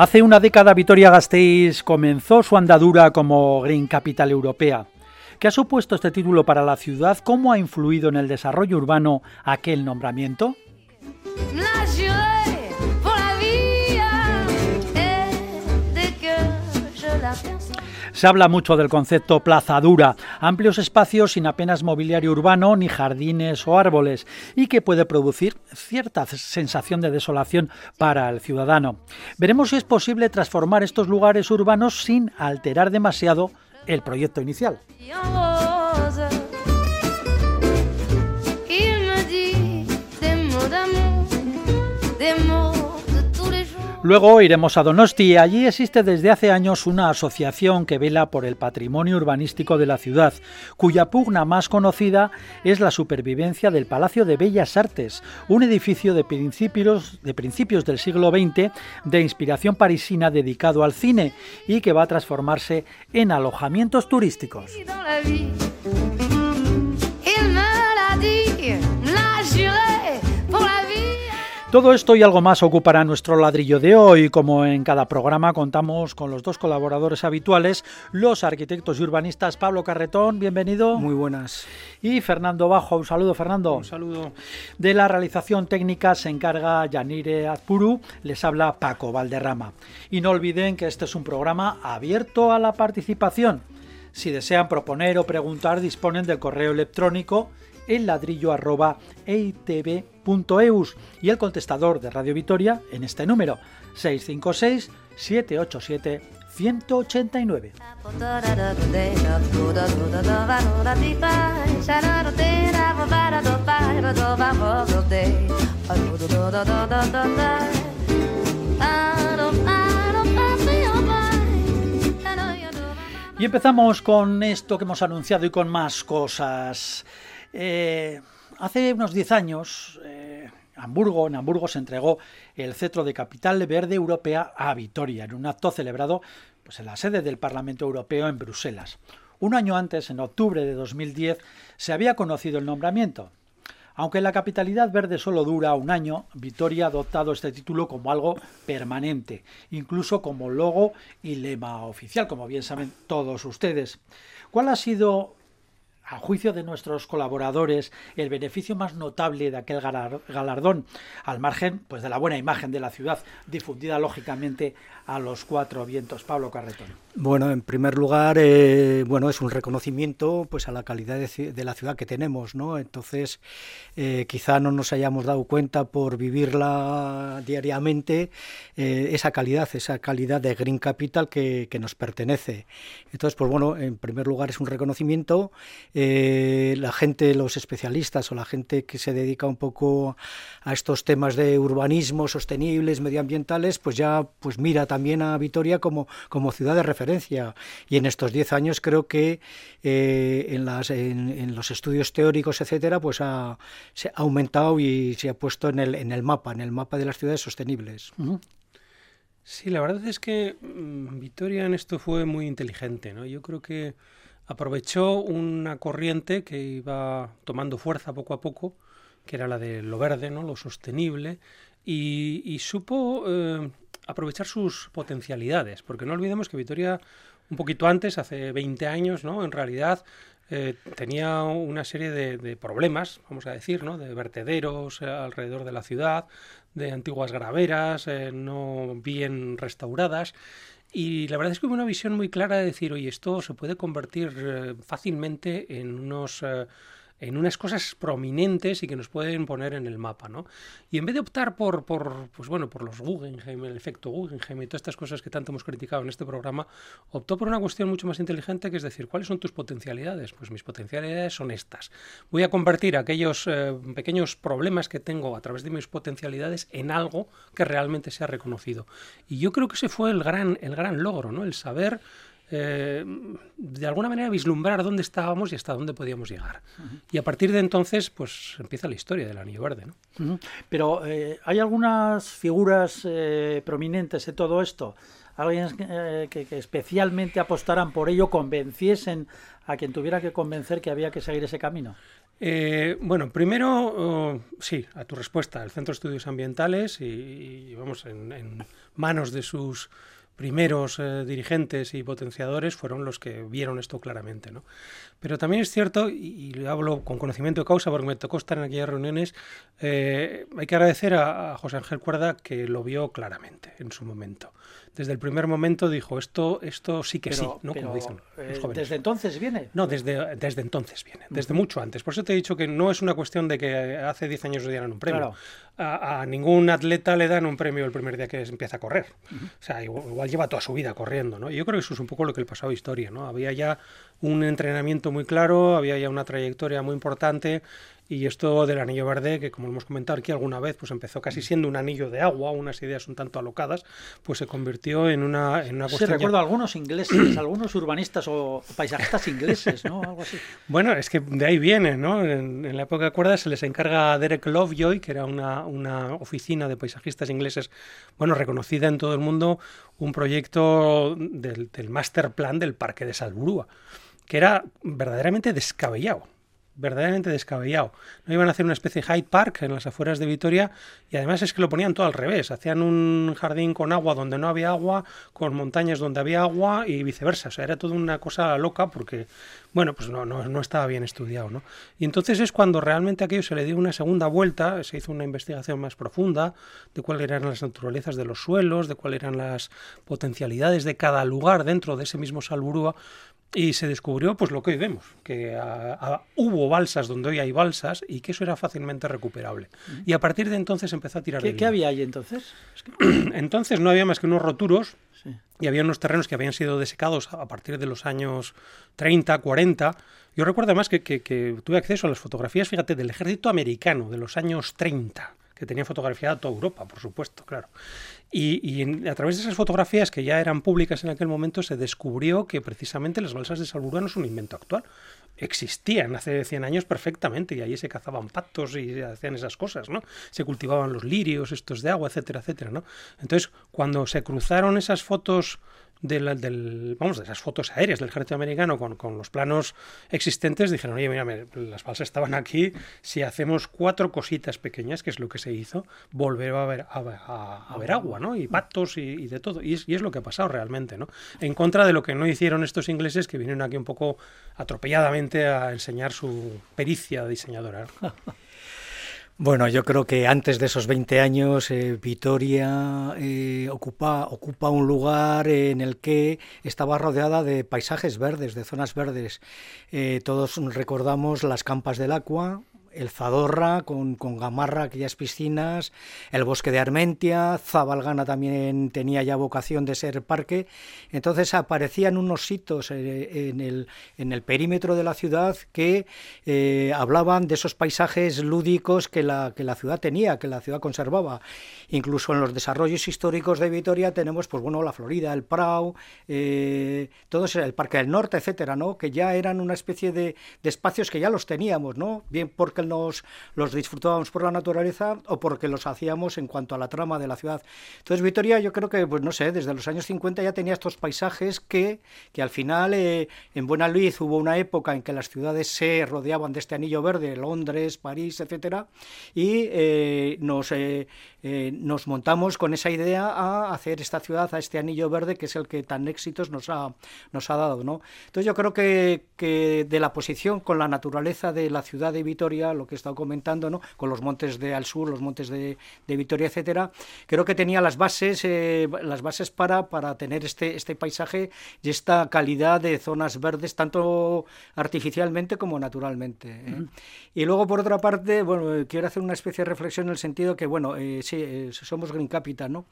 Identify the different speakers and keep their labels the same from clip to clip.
Speaker 1: Hace una década Vitoria-Gasteiz comenzó su andadura como Green Capital Europea. ¿Qué ha supuesto este título para la ciudad? ¿Cómo ha influido en el desarrollo urbano aquel nombramiento? Se habla mucho del concepto plaza dura, amplios espacios sin apenas mobiliario urbano ni jardines o árboles, y que puede producir cierta sensación de desolación para el ciudadano. Veremos si es posible transformar estos lugares urbanos sin alterar demasiado el proyecto inicial. Luego iremos a Donosti. Allí existe desde hace años una asociación que vela por el patrimonio urbanístico de la ciudad, cuya pugna más conocida es la supervivencia del Palacio de Bellas Artes, un edificio de principios, de principios del siglo XX de inspiración parisina dedicado al cine y que va a transformarse en alojamientos turísticos. Todo esto y algo más ocupará nuestro ladrillo de hoy. Como en cada programa contamos con los dos colaboradores habituales, los arquitectos y urbanistas Pablo Carretón, bienvenido.
Speaker 2: Muy buenas.
Speaker 1: Y Fernando Bajo, un saludo Fernando.
Speaker 2: Un saludo.
Speaker 1: De la realización técnica se encarga Yanire Azpuru, les habla Paco Valderrama. Y no olviden que este es un programa abierto a la participación. Si desean proponer o preguntar, disponen del correo electrónico el ladrillo arroba y el contestador de Radio Vitoria en este número 656 787 189. Y empezamos con esto que hemos anunciado y con más cosas. Eh, hace unos 10 años, eh, Hamburgo, en Hamburgo se entregó el cetro de capital verde europea a Vitoria, en un acto celebrado pues, en la sede del Parlamento Europeo en Bruselas. Un año antes, en octubre de 2010, se había conocido el nombramiento. Aunque la capitalidad verde solo dura un año, Vitoria ha adoptado este título como algo permanente, incluso como logo y lema oficial, como bien saben todos ustedes. ¿Cuál ha sido, a juicio de nuestros colaboradores, el beneficio más notable de aquel galar- galardón, al margen pues, de la buena imagen de la ciudad, difundida lógicamente a los cuatro vientos? Pablo Carretón.
Speaker 2: Bueno, en primer lugar, eh, bueno, es un reconocimiento pues a la calidad de, de la ciudad que tenemos, ¿no? Entonces, eh, quizá no nos hayamos dado cuenta por vivirla diariamente eh, esa calidad, esa calidad de Green Capital que, que nos pertenece. Entonces, pues bueno, en primer lugar es un reconocimiento. eh, la gente, los especialistas o la gente que se dedica un poco a estos temas de urbanismo sostenibles, medioambientales, pues ya pues mira también a Vitoria como, como ciudad de referencia. Y en estos 10 años creo que eh, en, las, en, en los estudios teóricos, etcétera, pues ha, aumentado y se ha puesto en el, en el mapa, en el mapa de las ciudades sostenibles.
Speaker 3: Sí, la verdad es que mm, Vitoria en esto fue muy inteligente, ¿no? Yo creo que aprovechó una corriente que iba tomando fuerza poco a poco, que era la de lo verde, ¿no? Lo sostenible, y, y supo eh, aprovechar sus potencialidades, porque no olvidemos que Vitoria un poquito antes, hace 20 años, ¿no? En realidad eh, tenía una serie de, problemas, vamos a decir, ¿no? De vertederos eh, alrededor de la ciudad, de antiguas graveras eh, no bien restauradas. Y la verdad es que hubo una visión muy clara de decir, oye, esto se puede convertir fácilmente en unos en unas cosas prominentes y que nos pueden poner en el mapa, ¿no? Y en vez de optar por, por pues bueno, por los Guggenheim, el efecto Guggenheim y todas estas cosas que tanto hemos criticado en este programa, optó por una cuestión mucho más inteligente que es decir, ¿cuáles son tus potencialidades? Pues mis potencialidades son estas. Voy a convertir aquellos eh, pequeños problemas que tengo a través de mis potencialidades en algo que realmente sea reconocido. Y yo creo que ese fue el gran, el gran logro, ¿no? El saber eh, de alguna manera vislumbrar dónde estábamos y hasta dónde podíamos llegar. Y a partir de entonces, pues empieza la historia del Anillo Verde. ¿no?
Speaker 1: Pero eh, hay algunas figuras eh, prominentes de todo esto. Alguien que, que, especialmente apostaran por ello, convenciesen a quien tuviera que convencer que había que seguir ese camino.
Speaker 3: bueno, primero, oh, sí, a tu respuesta, el Centro de Estudios Ambientales y, vamos, en, manos de sus primeros eh, dirigentes y potenciadores fueron los que vieron esto claramente. ¿no? Pero también es cierto, y, y, hablo con conocimiento de causa porque me tocó estar en aquellas reuniones, eh, hay que agradecer a, a, José Ángel Cuerda que lo vio claramente en su momento desde el primer momento dijo esto, esto sí que sí, ¿no?
Speaker 1: Como dicen eh, ¿Desde entonces viene?
Speaker 3: No, desde, desde entonces viene, desde mucho antes. Por eso te he dicho que no es una cuestión de que hace 10 años le dieran un premio. A, ningún atleta le dan un premio el primer día que empieza a correr. O sea, igual, lleva toda su vida corriendo, ¿no? Y yo creo que eso es un poco lo que le pasaba a Historia, ¿no? Había ya un entrenamiento muy claro, había ya una trayectoria muy importante y esto del anillo verde, que como hemos comentado aquí alguna vez, pues empezó casi siendo un anillo de agua, unas ideas un tanto alocadas, pues se convirtió en una, en una
Speaker 1: Sí, recuerdo a algunos ingleses, algunos urbanistas o paisajistas ingleses, ¿no? Algo así.
Speaker 3: Bueno, es que de ahí viene, ¿no? En, la época de cuerdas se les encarga a Derek Lovejoy, que era una, una oficina de paisajistas ingleses, bueno, reconocida en todo el mundo, un proyecto del, del master plan del Parque de Salburúa, que era verdaderamente descabellado verdaderamente descabellado. No iban a hacer una especie de Hyde Park en las afueras de Vitoria y además es que lo ponían todo al revés. Hacían un jardín con agua donde no había agua, con montañas donde había agua y viceversa. O sea, era toda una cosa loca porque, bueno, pues no, no, estaba bien estudiado, ¿no? Y entonces es cuando realmente aquello se le dio una segunda vuelta, se hizo una investigación más profunda de cuáles eran las naturalezas de los suelos, de cuáles eran las potencialidades de cada lugar dentro de ese mismo Salburúa y se descubrió pues lo que hoy vemos, que hubo balsas donde hoy hay balsas y que eso era fácilmente recuperable. Y a partir de entonces empezó a tirar
Speaker 1: ¿Qué, ¿qué había ahí entonces?
Speaker 3: entonces no había más que unos roturos y había unos terrenos que habían sido desecados a partir de los años 30, 40. Yo recuerdo además que, que tuve acceso a las fotografías, fíjate, del ejército americano de los años 30 que tenía fotografiada toda Europa, por supuesto, claro. Y, a través de esas fotografías que ya eran públicas en aquel momento se descubrió que precisamente las balsas de Salburúa no es un invento actual. Existían hace 100 años perfectamente y allí se cazaban patos y hacían esas cosas, ¿no? Se cultivaban los lirios, estos de agua, etcétera, etcétera, ¿no? Entonces, cuando se cruzaron esas fotos del, vamos, de esas fotos aéreas del ejército americano con, con los planos existentes, dijeron, oye, mira, las balsas estaban aquí, si hacemos cuatro cositas pequeñas, que es lo que se hizo, volver a a, a, ver agua, ¿no? Y patos y, de todo. Y es, y es, lo que ha pasado realmente, ¿no? En contra de lo que no hicieron estos ingleses que vinieron aquí un poco atropelladamente a enseñar su pericia diseñadora.
Speaker 2: Bueno, yo creo que antes de esos 20 años eh, Vitoria eh, ocupa, ocupa un lugar en el que estaba rodeada de paisajes verdes, de zonas verdes. Eh, todos recordamos las campas del Agua, el Zadorra con, con, Gamarra, aquellas piscinas, el bosque de Armentia, Zabalgana también tenía ya vocación de ser parque. Entonces aparecían unos hitos eh, en, el, en el perímetro de la ciudad que eh, hablaban de esos paisajes lúdicos que la, que la ciudad tenía, que la ciudad conservaba. Incluso en los desarrollos históricos de Vitoria tenemos, pues bueno, la Florida, el Prau, eh, todo el Parque del Norte, etcétera, ¿no? Que ya eran una especie de, de espacios que ya los teníamos, ¿no? Bien porque nos los disfrutábamos por la naturaleza o porque los hacíamos en cuanto a la trama de la ciudad. Entonces Vitoria yo creo que, pues no sé, desde los años 50 ya tenía estos paisajes que, que al final eh, en Buena Luz hubo una época en que las ciudades se rodeaban de este anillo verde, Londres, París, etcétera, y eh, nos, eh, eh, nos montamos con esa idea a hacer esta ciudad, a este anillo verde que es el que tan éxitos nos ha, nos ha dado. ¿no? Entonces yo creo que, que de la posición con la naturaleza de la ciudad de Vitoria, lo que he estado comentando, ¿no? con los montes de al sur, los montes de, de Vitoria, etcétera, creo que tenía las bases, eh, las bases para, para tener este, este paisaje y esta calidad de zonas verdes, tanto artificialmente como naturalmente. ¿eh? Y luego, por otra parte, bueno, quiero hacer una especie de reflexión en el sentido que, bueno, eh, somos Green Capital, ¿no?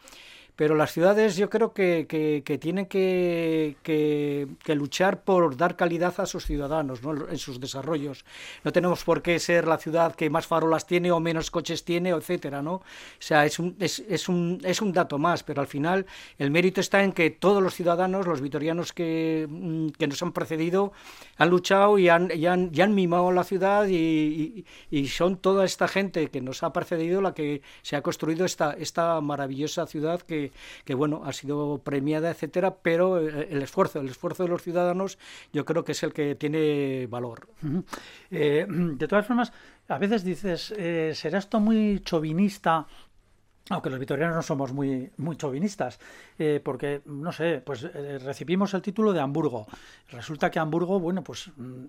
Speaker 2: Pero las ciudades yo creo que, que, tienen que, que, luchar por dar calidad a sus ciudadanos ¿no? en sus desarrollos. No tenemos por qué ser la ciudad que más farolas tiene o menos coches tiene, etcétera, ¿no? O sea, es un, es, un, es un dato más, pero al final el mérito está en que todos los ciudadanos, los vitorianos que, mm, que nos han precedido, han luchado y han, y han, y han mimado la ciudad y, y, son toda esta gente que nos ha precedido la que se ha construido esta, esta maravillosa ciudad que que, bueno, ha sido premiada, etcétera, pero eh, el esfuerzo, el esfuerzo de los ciudadanos, yo creo que es el que tiene valor.
Speaker 1: Eh, de todas formas, a veces dices, eh, ¿será esto muy chauvinista? aunque los vitorianos no somos muy, muy chauvinistas, porque, no sé, pues recibimos el título de Hamburgo. Resulta que Hamburgo, bueno, pues mm,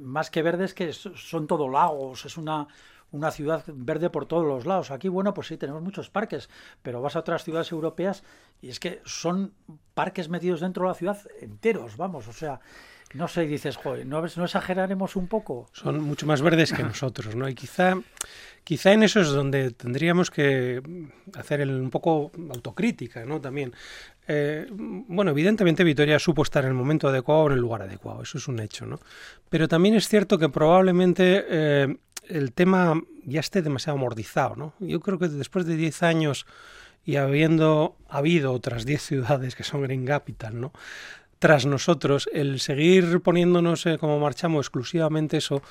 Speaker 1: más que verdes, que son todo lagos, es una, una ciudad verde por todos los lados. Aquí, bueno, pues sí, tenemos muchos parques, pero vas a otras ciudades europeas y es que son parques metidos dentro de la ciudad enteros, vamos, o sea, no sé, dices, joder, ¿no, ¿no exageraremos un poco?
Speaker 3: Son mucho más verdes que nosotros, ¿no? Y quizá, quizá en eso es donde tendríamos que hacer un poco autocrítica, ¿no? También. Eh, bueno, evidentemente Vitoria supo estar en el momento adecuado o en el lugar adecuado, eso es un hecho, ¿no? Pero también es cierto que probablemente eh, el tema ya esté demasiado amordizado, ¿no? Yo creo que después de 10 años y habiendo habido otras 10 ciudades que son Green Capital, ¿no? Tras nosotros, el seguir poniéndonos eh, como marchamos exclusivamente eso,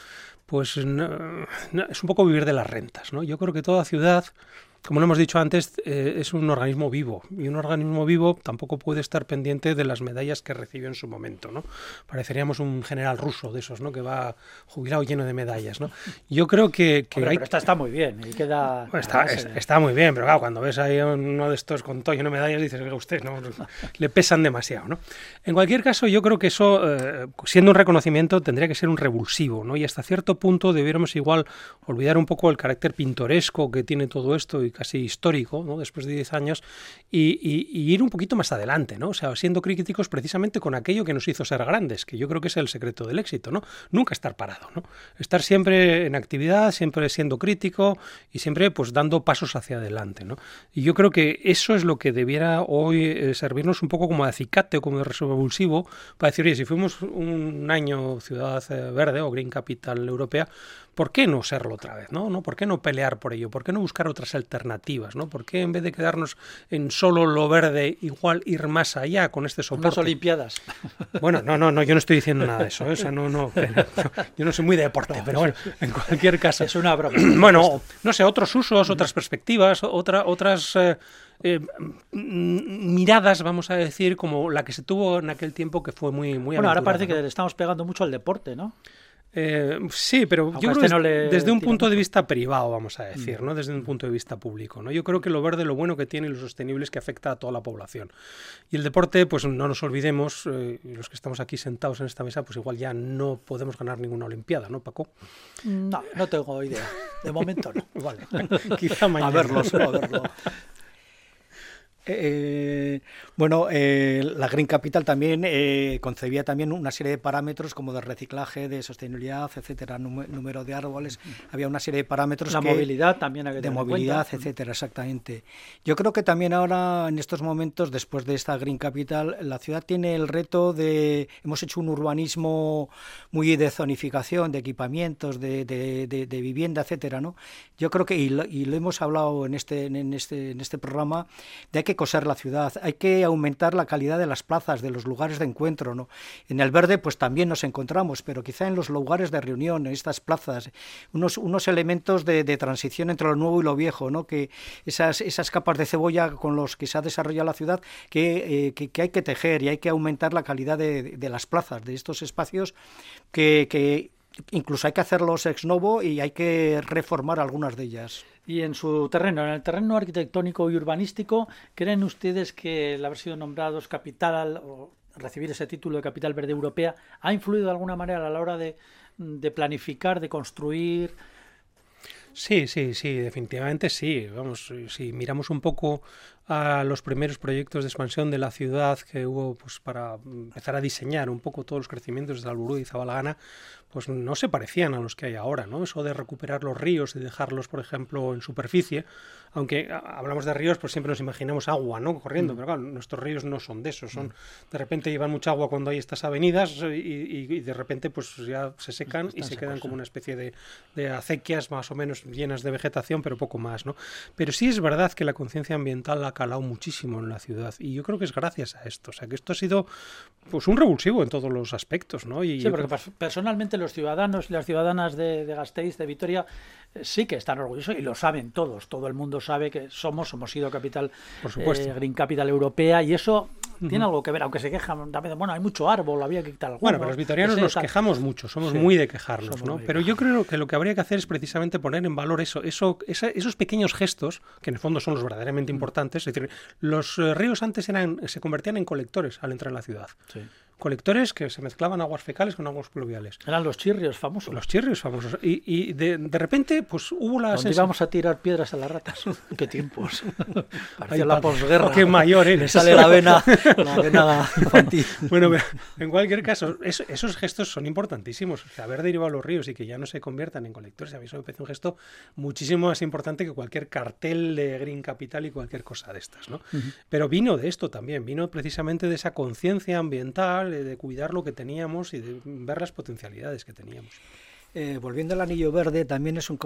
Speaker 3: pues es un poco vivir de las rentas, ¿no? Yo creo que toda ciudad como lo hemos dicho antes, eh, es un organismo vivo y un organismo vivo tampoco puede estar pendiente de las medallas que recibió en su momento, ¿no? Pareceríamos un general ruso de esos, ¿no? Que va jubilado lleno de medallas, ¿no? Yo creo que,
Speaker 1: pero esta está muy bien y queda
Speaker 3: está, está, muy bien, pero claro, cuando ves ahí uno de estos con todo lleno de medallas dices que usted no le pesan demasiado, ¿no? En cualquier caso, yo creo que eso, eh, siendo un reconocimiento, tendría que ser un revulsivo, ¿no? Y hasta cierto punto debiéramos igual olvidar un poco el carácter pintoresco que tiene todo esto y casi histórico, ¿no? después de 10 años, y, ir un poquito más adelante, ¿no? O sea, siendo críticos precisamente con aquello que nos hizo ser grandes, que yo creo que es el secreto del éxito, ¿no? Nunca estar parado, ¿no? Estar siempre en actividad, siempre siendo crítico y siempre pues dando pasos hacia adelante, ¿no? Y yo creo que eso es lo que debiera hoy eh, servirnos un poco como acicate o como de para decir, oye, si fuimos un año ciudad eh, verde o Green Capital Europea, ¿por qué no serlo otra vez? ¿no? ¿No? ¿Por qué no pelear por ello? ¿Por qué no buscar otras alternativas? ¿no? ¿Por qué en vez de quedarnos en solo lo verde, igual ir más allá con este soporte?
Speaker 1: Unas Olimpiadas.
Speaker 3: Bueno, no, no, no, yo no estoy diciendo nada de eso. ¿eh? no, no, yo no soy muy de deporte, pero bueno, en cualquier caso.
Speaker 1: Es una broma.
Speaker 3: Bueno, no sé, otros usos, otras perspectivas, otra, otras. Eh, eh, miradas, vamos a decir, como la que se tuvo en aquel tiempo que fue muy muy
Speaker 1: Bueno, ahora parece que le estamos pegando mucho al deporte, ¿no?
Speaker 3: Eh, sí, pero yo creo este desde un punto de vista privado, vamos a decir, mm. ¿no? Desde un punto de vista público, ¿no? Yo creo que lo verde, lo bueno que tiene y lo sostenible es que afecta a toda la población. Y el deporte, pues no nos olvidemos, eh, los que estamos aquí sentados en esta mesa, pues igual ya no podemos ganar ninguna olimpiada, ¿no, Paco?
Speaker 1: No, no tengo idea. De momento no.
Speaker 3: vale. Quizá mañana.
Speaker 1: A verlo, a verlo.
Speaker 2: Eh, bueno, eh, la Green Capital también eh, concebía también una serie de parámetros como de reciclaje, de sostenibilidad, etcétera, número de árboles, había una serie de parámetros
Speaker 1: la movilidad también
Speaker 2: de movilidad, etcétera, exactamente. Yo creo que también ahora en estos momentos, después de esta Green Capital, la ciudad tiene el reto de hemos hecho un urbanismo muy de zonificación, de equipamientos, de, de, vivienda, etcétera, ¿no? Yo creo que y lo, y lo hemos hablado en este en este en este programa de que coser la ciudad, hay que aumentar la calidad de las plazas, de los lugares de encuentro. ¿no? En el verde pues también nos encontramos, pero quizá en los lugares de reunión, en estas plazas, unos, unos elementos de, transición entre lo nuevo y lo viejo, ¿no? que esas, esas capas de cebolla con los que se ha desarrollado la ciudad, que, eh, que, hay que tejer y hay que aumentar la calidad de, las plazas, de estos espacios que incluso hay que hacerlos ex novo y hay que reformar algunas de ellas.
Speaker 1: Y en su terreno, en el terreno arquitectónico y urbanístico, ¿creen ustedes que el haber sido nombrados capital o recibir ese título de capital verde europea ha influido de alguna manera a la hora de, de planificar, de construir?
Speaker 3: Sí, sí, sí, definitivamente sí. Vamos, si miramos un poco a los primeros proyectos de expansión de la ciudad que hubo pues para empezar a diseñar un poco todos los crecimientos de Alburú y Zabalagana, pues no se parecían a los que hay ahora, ¿no? Eso de recuperar los ríos y dejarlos, por ejemplo, en superficie, aunque hablamos de ríos, pues siempre nos imaginamos agua, ¿no? Corriendo, mm. pero claro, nuestros ríos no son de eso, son, mm. de repente llevan mucha agua cuando hay estas avenidas y, de repente pues ya se secan y se quedan como una especie de, de acequias más o menos llenas de vegetación, pero poco más, ¿no? Pero sí es verdad que la conciencia ambiental ha calado muchísimo en la ciudad y yo creo que es gracias a esto, o sea que esto ha sido pues un revulsivo en todos los aspectos, ¿no?
Speaker 1: Y sí, porque personalmente los ciudadanos y las ciudadanas de, de Gasteiz, de Vitoria, eh, sí que están orgullosos y lo saben todos, todo el mundo sabe que somos, hemos sido capital, Por supuesto. Eh, Green Capital Europea y eso tiene algo que ver, aunque se quejan también, bueno, hay mucho árbol, había que quitar
Speaker 3: Bueno, pero los vitorianos nos quejamos mucho, somos muy de quejarnos, ¿no? Pero yo creo que lo que habría que hacer es precisamente poner en valor eso, eso esos pequeños gestos, que en el fondo son los verdaderamente importantes, es decir, los eh, ríos antes eran, se convertían en colectores al entrar en la ciudad. Sí colectores que se mezclaban aguas fecales con aguas pluviales.
Speaker 1: Eran los chirrios famosos.
Speaker 3: Los chirrios famosos. Y, de, repente, pues hubo la...
Speaker 1: ¿Dónde íbamos a tirar piedras a las ratas? ¿Qué tiempos? Parecía la posguerra.
Speaker 3: Qué mayor eres.
Speaker 1: sale la vena, la vena infantil.
Speaker 3: Bueno, en cualquier caso, esos gestos son importantísimos. O sea, haber derivado los ríos y que ya no se conviertan en colectores, a mí eso me parece un gesto muchísimo más importante que cualquier cartel de Green Capital y cualquier cosa de estas, ¿no? Pero vino de esto también, vino precisamente de esa conciencia ambiental de cuidar lo que teníamos y de ver las potencialidades que teníamos.
Speaker 2: Eh, volviendo al anillo verde, también es un,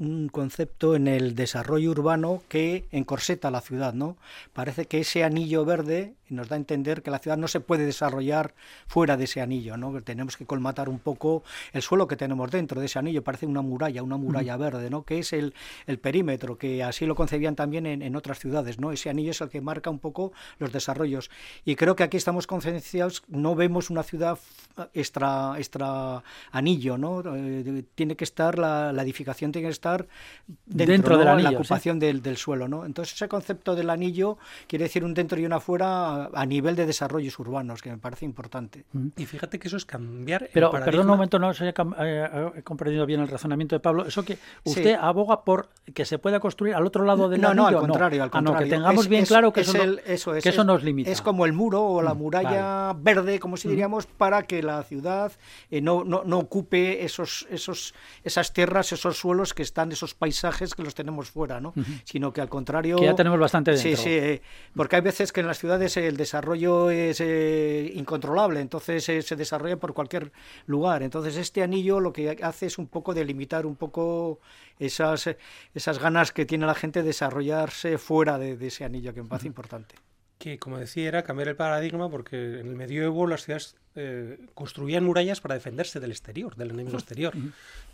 Speaker 2: un, concepto en el desarrollo urbano que encorseta la ciudad, ¿no? Parece que ese anillo verde nos da a entender que la ciudad no se puede desarrollar fuera de ese anillo, ¿no? tenemos que colmatar un poco el suelo que tenemos dentro de ese anillo, parece una muralla, una muralla verde, ¿no? Que es el, el, perímetro, que así lo concebían también en, en, otras ciudades, ¿no? Ese anillo es el que marca un poco los desarrollos. Y creo que aquí estamos concienciados, no vemos una ciudad extra, extra anillo, ¿no? Eh, tiene que estar, la, edificación tiene que estar dentro, de la ocupación del, del, suelo, ¿no? Entonces ese concepto del anillo quiere decir un dentro y un afuera a, nivel de desarrollos urbanos, que me parece importante.
Speaker 3: Mm. Y fíjate que eso es cambiar
Speaker 1: Pero, perdón un momento, no sé, eh, he comprendido bien el razonamiento de Pablo. Eso que usted aboga por que se pueda construir al otro lado del
Speaker 2: no,
Speaker 1: anillo.
Speaker 2: No, al contrario, al contrario.
Speaker 1: Ah, que tengamos bien claro que, eso,
Speaker 2: eso,
Speaker 1: es, que eso nos limita.
Speaker 2: Es como el muro o la mm, muralla verde, como si diríamos, para que la ciudad eh, no, no, no ocupe esos, esos, esas tierras, esos suelos que están, esos paisajes que los tenemos fuera, ¿no? Sino que al contrario...
Speaker 1: Que ya tenemos bastante dentro.
Speaker 2: Sí, sí, eh, porque hay veces que en las ciudades el desarrollo es eh, incontrolable, entonces se desarrolla por cualquier lugar. Entonces este anillo lo que hace es un poco delimitar un poco esas, esas ganas que tiene la gente de desarrollarse fuera de, ese anillo, que me parece importante
Speaker 3: que, como decía, era cambiar el paradigma porque en el medioevo las ciudades eh, construían murallas para defenderse del exterior, del enemigo exterior.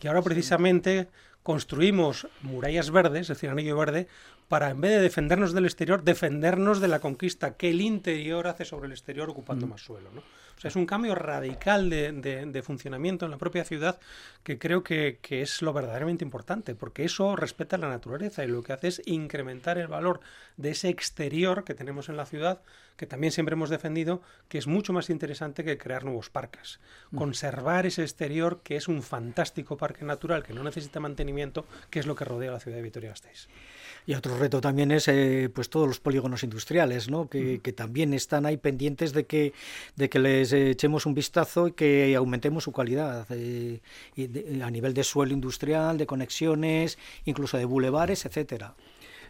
Speaker 3: Y ahora precisamente construimos murallas verdes, es decir, anillo verde, para en vez de defendernos del exterior, defendernos de la conquista que el interior hace sobre el exterior ocupando más suelo. ¿no? O sea, es un cambio radical de, funcionamiento en la propia ciudad que creo que, es lo verdaderamente importante, porque eso respeta la naturaleza y lo que hace es incrementar el valor de ese exterior que tenemos en la ciudad, que también siempre hemos defendido, que es mucho más interesante que crear nuevos parques. Mm. Conservar ese exterior, que es un fantástico parque natural que no necesita mantenimiento, que es lo que rodea la ciudad de Vitoria-Gasteiz.
Speaker 2: Y otro reto también es eh, pues todos los polígonos industriales, ¿no? Que, que, también están ahí pendientes de que, de que les echemos un vistazo y que aumentemos su calidad eh, y a nivel de suelo industrial, de conexiones, incluso de bulevares, etcétera.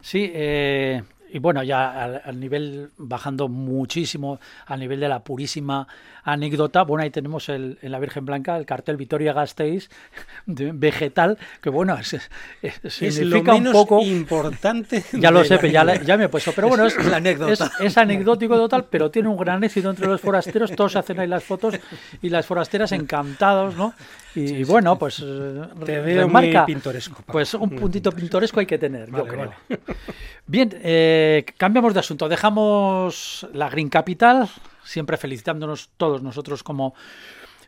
Speaker 1: Sí, eh, y bueno, ya al, nivel, bajando muchísimo, al nivel de la purísima anécdota, bueno, ahí tenemos el, en la Virgen Blanca el cartel Vitoria Gasteiz vegetal, que bueno, es, significa
Speaker 3: un
Speaker 1: poco...
Speaker 3: importante.
Speaker 1: Ya lo sé, ya, ya, me he puesto, pero bueno, es, la anécdota. es, anecdótico total, pero tiene un gran éxito entre los forasteros, todos hacen ahí las fotos y las forasteras encantados, ¿no? Y, bueno, pues
Speaker 3: te veo muy pintoresco.
Speaker 1: Pues un puntito pintoresco hay que tener, yo creo. Bien, eh, cambiamos de asunto. Dejamos la Green Capital, siempre felicitándonos todos nosotros como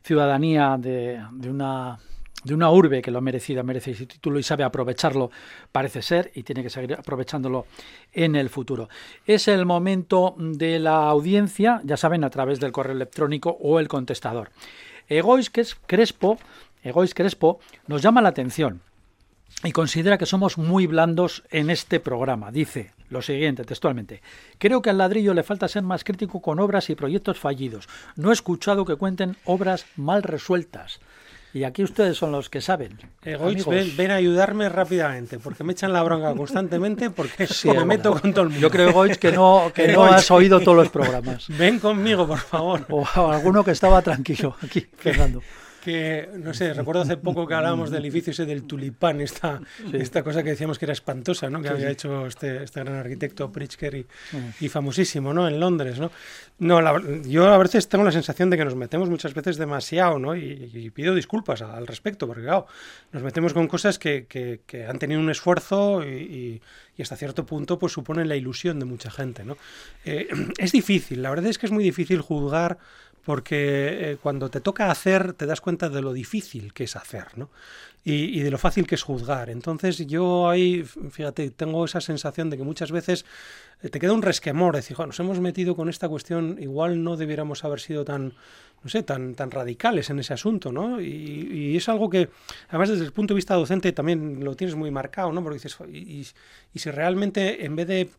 Speaker 1: ciudadanía de, una de una urbe que lo ha merecido, merece ese título y sabe aprovecharlo, parece ser, y tiene que seguir aprovechándolo en el futuro. Es el momento de la audiencia, ya saben, a través del correo electrónico o el contestador. Egois Crespo, Egois Crespo nos llama la atención y considera que somos muy blandos en este programa. Dice lo siguiente textualmente. Creo que al ladrillo le falta ser más crítico con obras y proyectos fallidos. No he escuchado que cuenten obras mal resueltas. Y aquí ustedes son los que saben.
Speaker 3: Egoich, ven, a ayudarme rápidamente, porque me echan la bronca constantemente porque me meto con todo el mundo.
Speaker 1: Yo creo, Egoich, que no, que no has oído todos los programas.
Speaker 3: Ven conmigo, por favor.
Speaker 1: O alguno que estaba tranquilo aquí, Fernando
Speaker 3: que, no sé, recuerdo hace poco que hablábamos del edificio ese del tulipán, esta, esta cosa que decíamos que era espantosa, ¿no? Que había hecho este, este, gran arquitecto Pritzker y, famosísimo, ¿no? En Londres, ¿no? No, yo a veces tengo la sensación de que nos metemos muchas veces demasiado, ¿no? Y, pido disculpas al respecto, porque claro, nos metemos con cosas que, que, han tenido un esfuerzo y, y, hasta cierto punto pues suponen la ilusión de mucha gente, ¿no? Eh, es difícil, la verdad es que es muy difícil juzgar porque eh, cuando te toca hacer te das cuenta de lo difícil que es hacer, ¿no? Y, de lo fácil que es juzgar. Entonces yo ahí, fíjate, tengo esa sensación de que muchas veces eh, te queda un resquemor, decir, nos hemos metido con esta cuestión, igual no debiéramos haber sido tan, no sé, tan, tan radicales en ese asunto, ¿no? Y, es algo que, además desde el punto de vista docente también lo tienes muy marcado, ¿no? Porque dices, y, y si realmente en vez de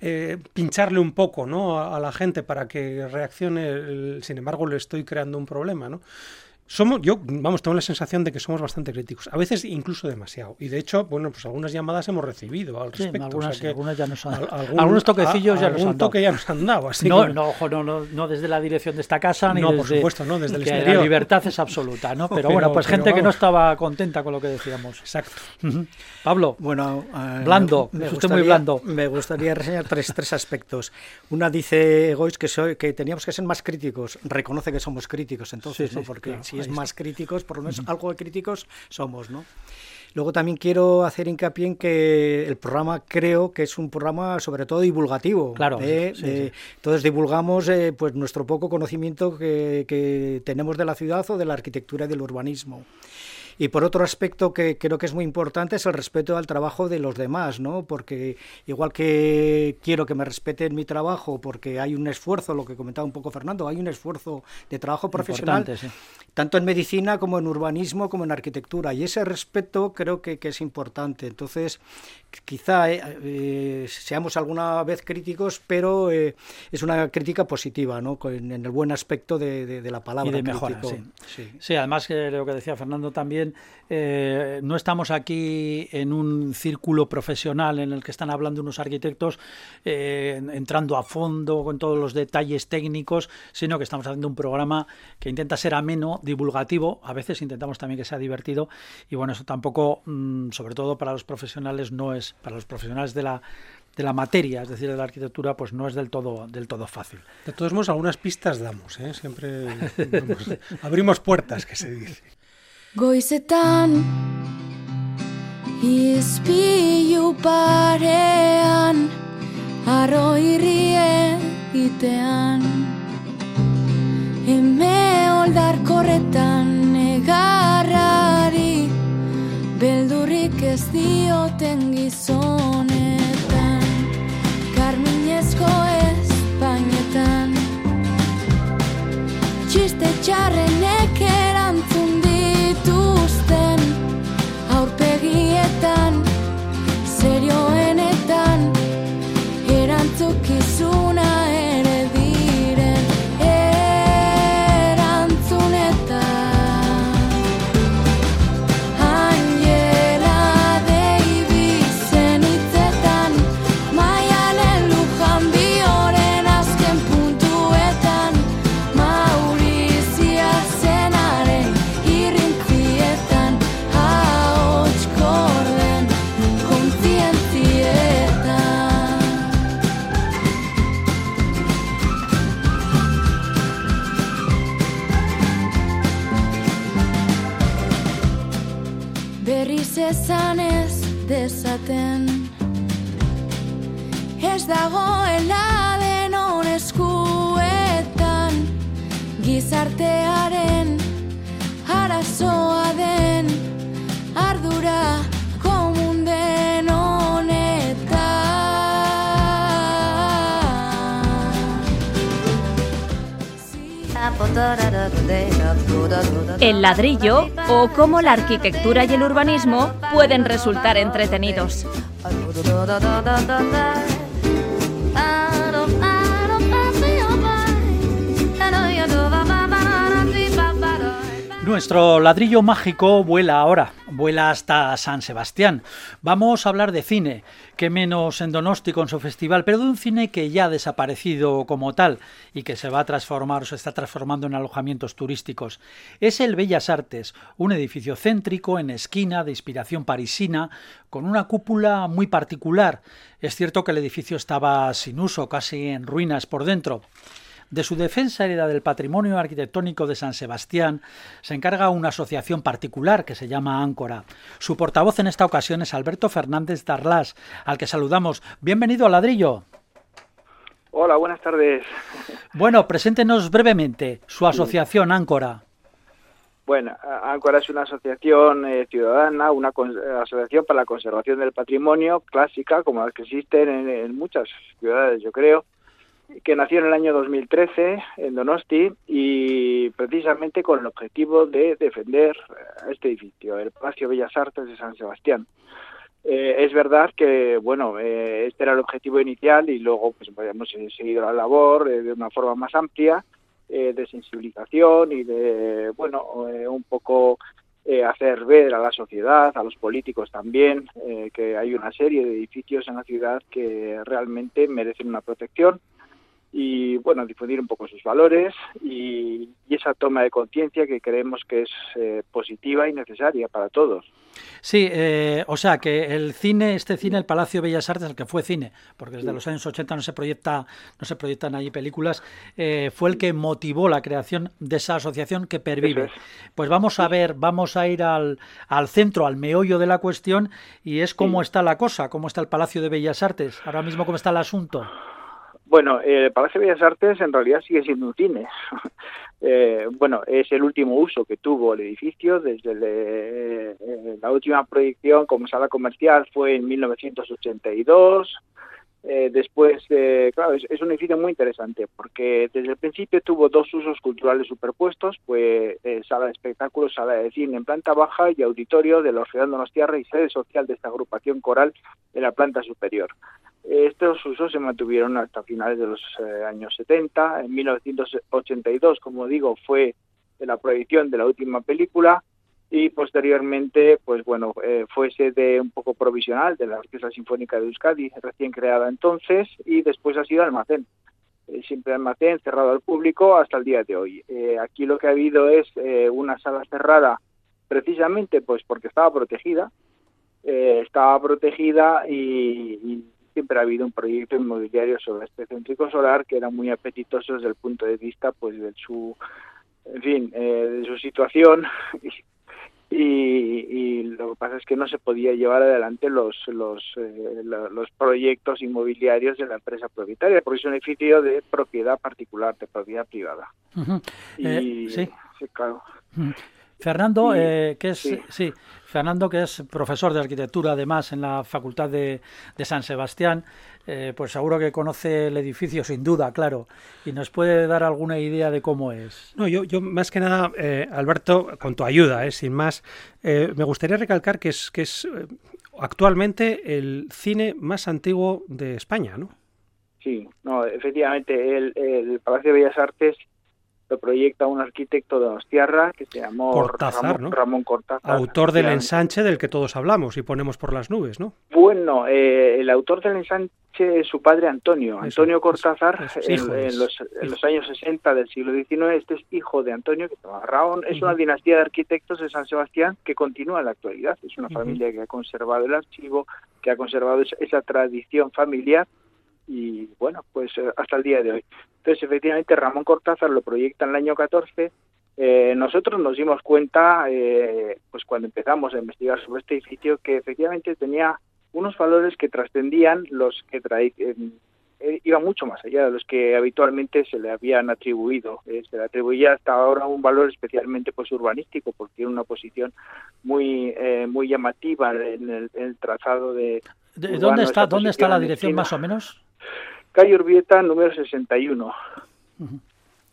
Speaker 3: eh, pincharle un poco ¿no? a, la gente para que reaccione, sin embargo le estoy creando un problema. ¿no? Somos, yo, vamos, tengo la sensación de que somos bastante críticos, a veces incluso demasiado. Y de hecho, bueno, pues algunas llamadas hemos recibido al respecto.
Speaker 1: algunas, algunas ya nos han, algunos toquecillos ya nos han
Speaker 3: dado. ya nos han dado. Así
Speaker 1: no, no, no, no, no, desde la dirección de esta casa, ni
Speaker 3: no,
Speaker 1: desde,
Speaker 3: por supuesto, no, desde el
Speaker 1: que
Speaker 3: exterior.
Speaker 1: La libertad es absoluta, ¿no? Pero, bueno, pues gente que no estaba contenta con lo que decíamos.
Speaker 3: Exacto.
Speaker 1: Pablo,
Speaker 2: bueno,
Speaker 1: uh, blando, me, usted muy blando.
Speaker 2: Me gustaría reseñar tres, tres aspectos. Una dice Gois que, soy, que teníamos que ser más críticos. Reconoce que somos críticos, entonces, ¿no? Porque si es más crítico por lo menos algo de críticos somos, ¿no? Luego también quiero hacer hincapié en que el programa creo que es un programa sobre todo divulgativo.
Speaker 1: Claro.
Speaker 2: ¿eh? Entonces divulgamos eh, pues nuestro poco conocimiento que, que, tenemos de la ciudad o de la arquitectura y del urbanismo. Y por otro aspecto que creo que es muy importante es el respeto al trabajo de los demás, ¿no? Porque igual que quiero que me respeten mi trabajo porque hay un esfuerzo, lo que comentaba un poco Fernando, hay un esfuerzo de trabajo profesional, tanto en medicina como en urbanismo como en arquitectura. Y ese respeto creo que, es importante. Entonces, quizá eh, eh, seamos alguna vez críticos, pero eh, es una crítica positiva, ¿no? En, el buen aspecto de, la palabra.
Speaker 1: Y de mejora, sí. sí. además lo que decía Fernando también, eh, no estamos aquí en un círculo profesional en el que están hablando unos arquitectos eh, entrando a fondo con todos los detalles técnicos, sino que estamos haciendo un programa que intenta ser ameno, divulgativo, a veces intentamos también que sea divertido y bueno, eso tampoco, mm, sobre todo para los profesionales, no es, para los profesionales de la de la materia, es decir, de la arquitectura, pues no es del todo, del todo fácil.
Speaker 3: De todos modos, algunas pistas damos, ¿eh? siempre abrimos puertas, que se dice.
Speaker 4: Goizetan Izpilu parean Arro irrie itean. Eme oldar korretan Negarrari Beldurrik ez dioten gizonetan. Karminezko espainetan Txiste txarrenek esan ez dezaten. Ez dagoela
Speaker 5: El ladrillo o cómo la arquitectura y el urbanismo pueden resultar entretenidos.
Speaker 1: Nuestro ladrillo mágico vuela ahora, vuela hasta San Sebastián. Vamos a hablar de cine, que menos en Donosti con su festival, pero de un cine que ya ha desaparecido como tal y que se va a transformar o se está transformando en alojamientos turísticos. Es el Bellas Artes, un edificio céntrico en esquina de inspiración parisina, con una cúpula muy particular. Es cierto que el edificio estaba sin uso, casi en ruinas por dentro. De su defensa hereda del patrimonio arquitectónico de San Sebastián se encarga una asociación particular que se llama Áncora. Su portavoz en esta ocasión es Alberto Fernández Darlas, al que saludamos. Bienvenido al ladrillo.
Speaker 6: Hola, buenas tardes.
Speaker 1: Bueno, preséntenos brevemente su asociación Áncora.
Speaker 6: Bueno, Áncora es una asociación eh, ciudadana, una asociación para la conservación del patrimonio clásica, como las que existen en muchas ciudades, yo creo, que nació en el año 2013 en Donosti y precisamente con el objetivo de defender este edificio, el Palacio Bellas Artes de San Sebastián. Eh, es verdad que, bueno, eh, este era el objetivo inicial y luego pues hemos seguido la labor eh, de una forma más amplia de sensibilización y de, bueno, un poco hacer ver a la sociedad, a los políticos también, que hay una serie de edificios en la ciudad que realmente merecen una protección y bueno difundir un poco sus valores y, esa toma de conciencia que creemos que es eh, positiva y necesaria para todos.
Speaker 1: Sí, eh, o sea que el cine, este cine, el Palacio Bellas Artes, el que fue cine, porque desde los años 80 no se proyecta, no se proyectan allí películas, eh, fue el que motivó la creación de esa asociación que pervive. Pues vamos a ver, vamos a ir al, al centro, al meollo de la cuestión y es cómo está la cosa, cómo está el Palacio de Bellas Artes, ahora mismo cómo está el asunto.
Speaker 6: Bueno, el Palacio de Bellas Artes en realidad sigue siendo un cine. eh, bueno, es el último uso que tuvo el edificio desde eh, la última proyección como sala comercial fue en 1982. Eh, después, eh, claro, es, un edificio muy interesante porque desde el principio tuvo dos usos culturales superpuestos, fue sala de espectáculos, sala de cine en planta baja y auditorio de la Orfeón Donostiarra y sede social de esta agrupación coral en la planta superior. Estos usos se mantuvieron hasta finales de los eh, años 70. En 1982, como digo, fue la proyección de la última película y posteriormente, pues bueno, eh, fue sede un poco provisional de la Orquesta Sinfónica de Euskadi, recién creada entonces, y después ha sido almacén. Eh, siempre almacén cerrado al público hasta el día de hoy. Eh, aquí lo que ha habido es una sala cerrada precisamente pues porque estaba protegida, estaba protegida y siempre ha habido un proyecto inmobiliario sobre este céntrico solar que era muy apetitoso desde el punto de vista pues de su en fin eh, de su situación. Y, lo que pasa es que no se podía llevar adelante los los eh, los proyectos inmobiliarios de la empresa propietaria porque es un edificio de propiedad particular de propiedad privada.
Speaker 1: Y eh, sí. claro Fernando, que es sí. Fernando, que es profesor de arquitectura además en la Facultad de, San Sebastián, eh, pues seguro que conoce el edificio sin duda, claro, y nos puede dar alguna idea de cómo es.
Speaker 3: No, yo, yo más que nada, eh, Alberto, con tu ayuda, eh, sin más, me gustaría recalcar que es, que es actualmente el cine más antiguo de España, ¿no?
Speaker 6: Sí, no, efectivamente, el, el Palacio de Bellas Artes lo proyecta un arquitecto de Donostiarra que se llamó Ramón, Cortázar.
Speaker 3: Autor del ensanche del que todos hablamos y ponemos por las nubes, ¿no?
Speaker 6: Bueno, eh, el autor del ensanche es su padre Antonio. Antonio Cortázar, en, los, años 60 del siglo XIX, este es hijo de Antonio, que se llama Raón. Es una dinastía de arquitectos de San Sebastián que continúa en la actualidad. Es una familia que ha conservado el archivo, que ha conservado esa tradición familiar y bueno, pues eh, hasta el día de hoy. Entonces, efectivamente, Ramón Cortázar lo proyecta en el año 14. Eh, nosotros nos dimos cuenta, eh, pues cuando empezamos a investigar sobre este edificio, que efectivamente tenía unos valores que trascendían los que traía, iba mucho más allá de los que habitualmente se le habían atribuido. se le atribuía hasta ahora un valor especialmente pues urbanístico, porque tiene una posición muy muy llamativa en el, en el trazado de...
Speaker 1: ¿Dónde está, ¿Dónde está la dirección más o menos?
Speaker 6: calle Urbieta número 61.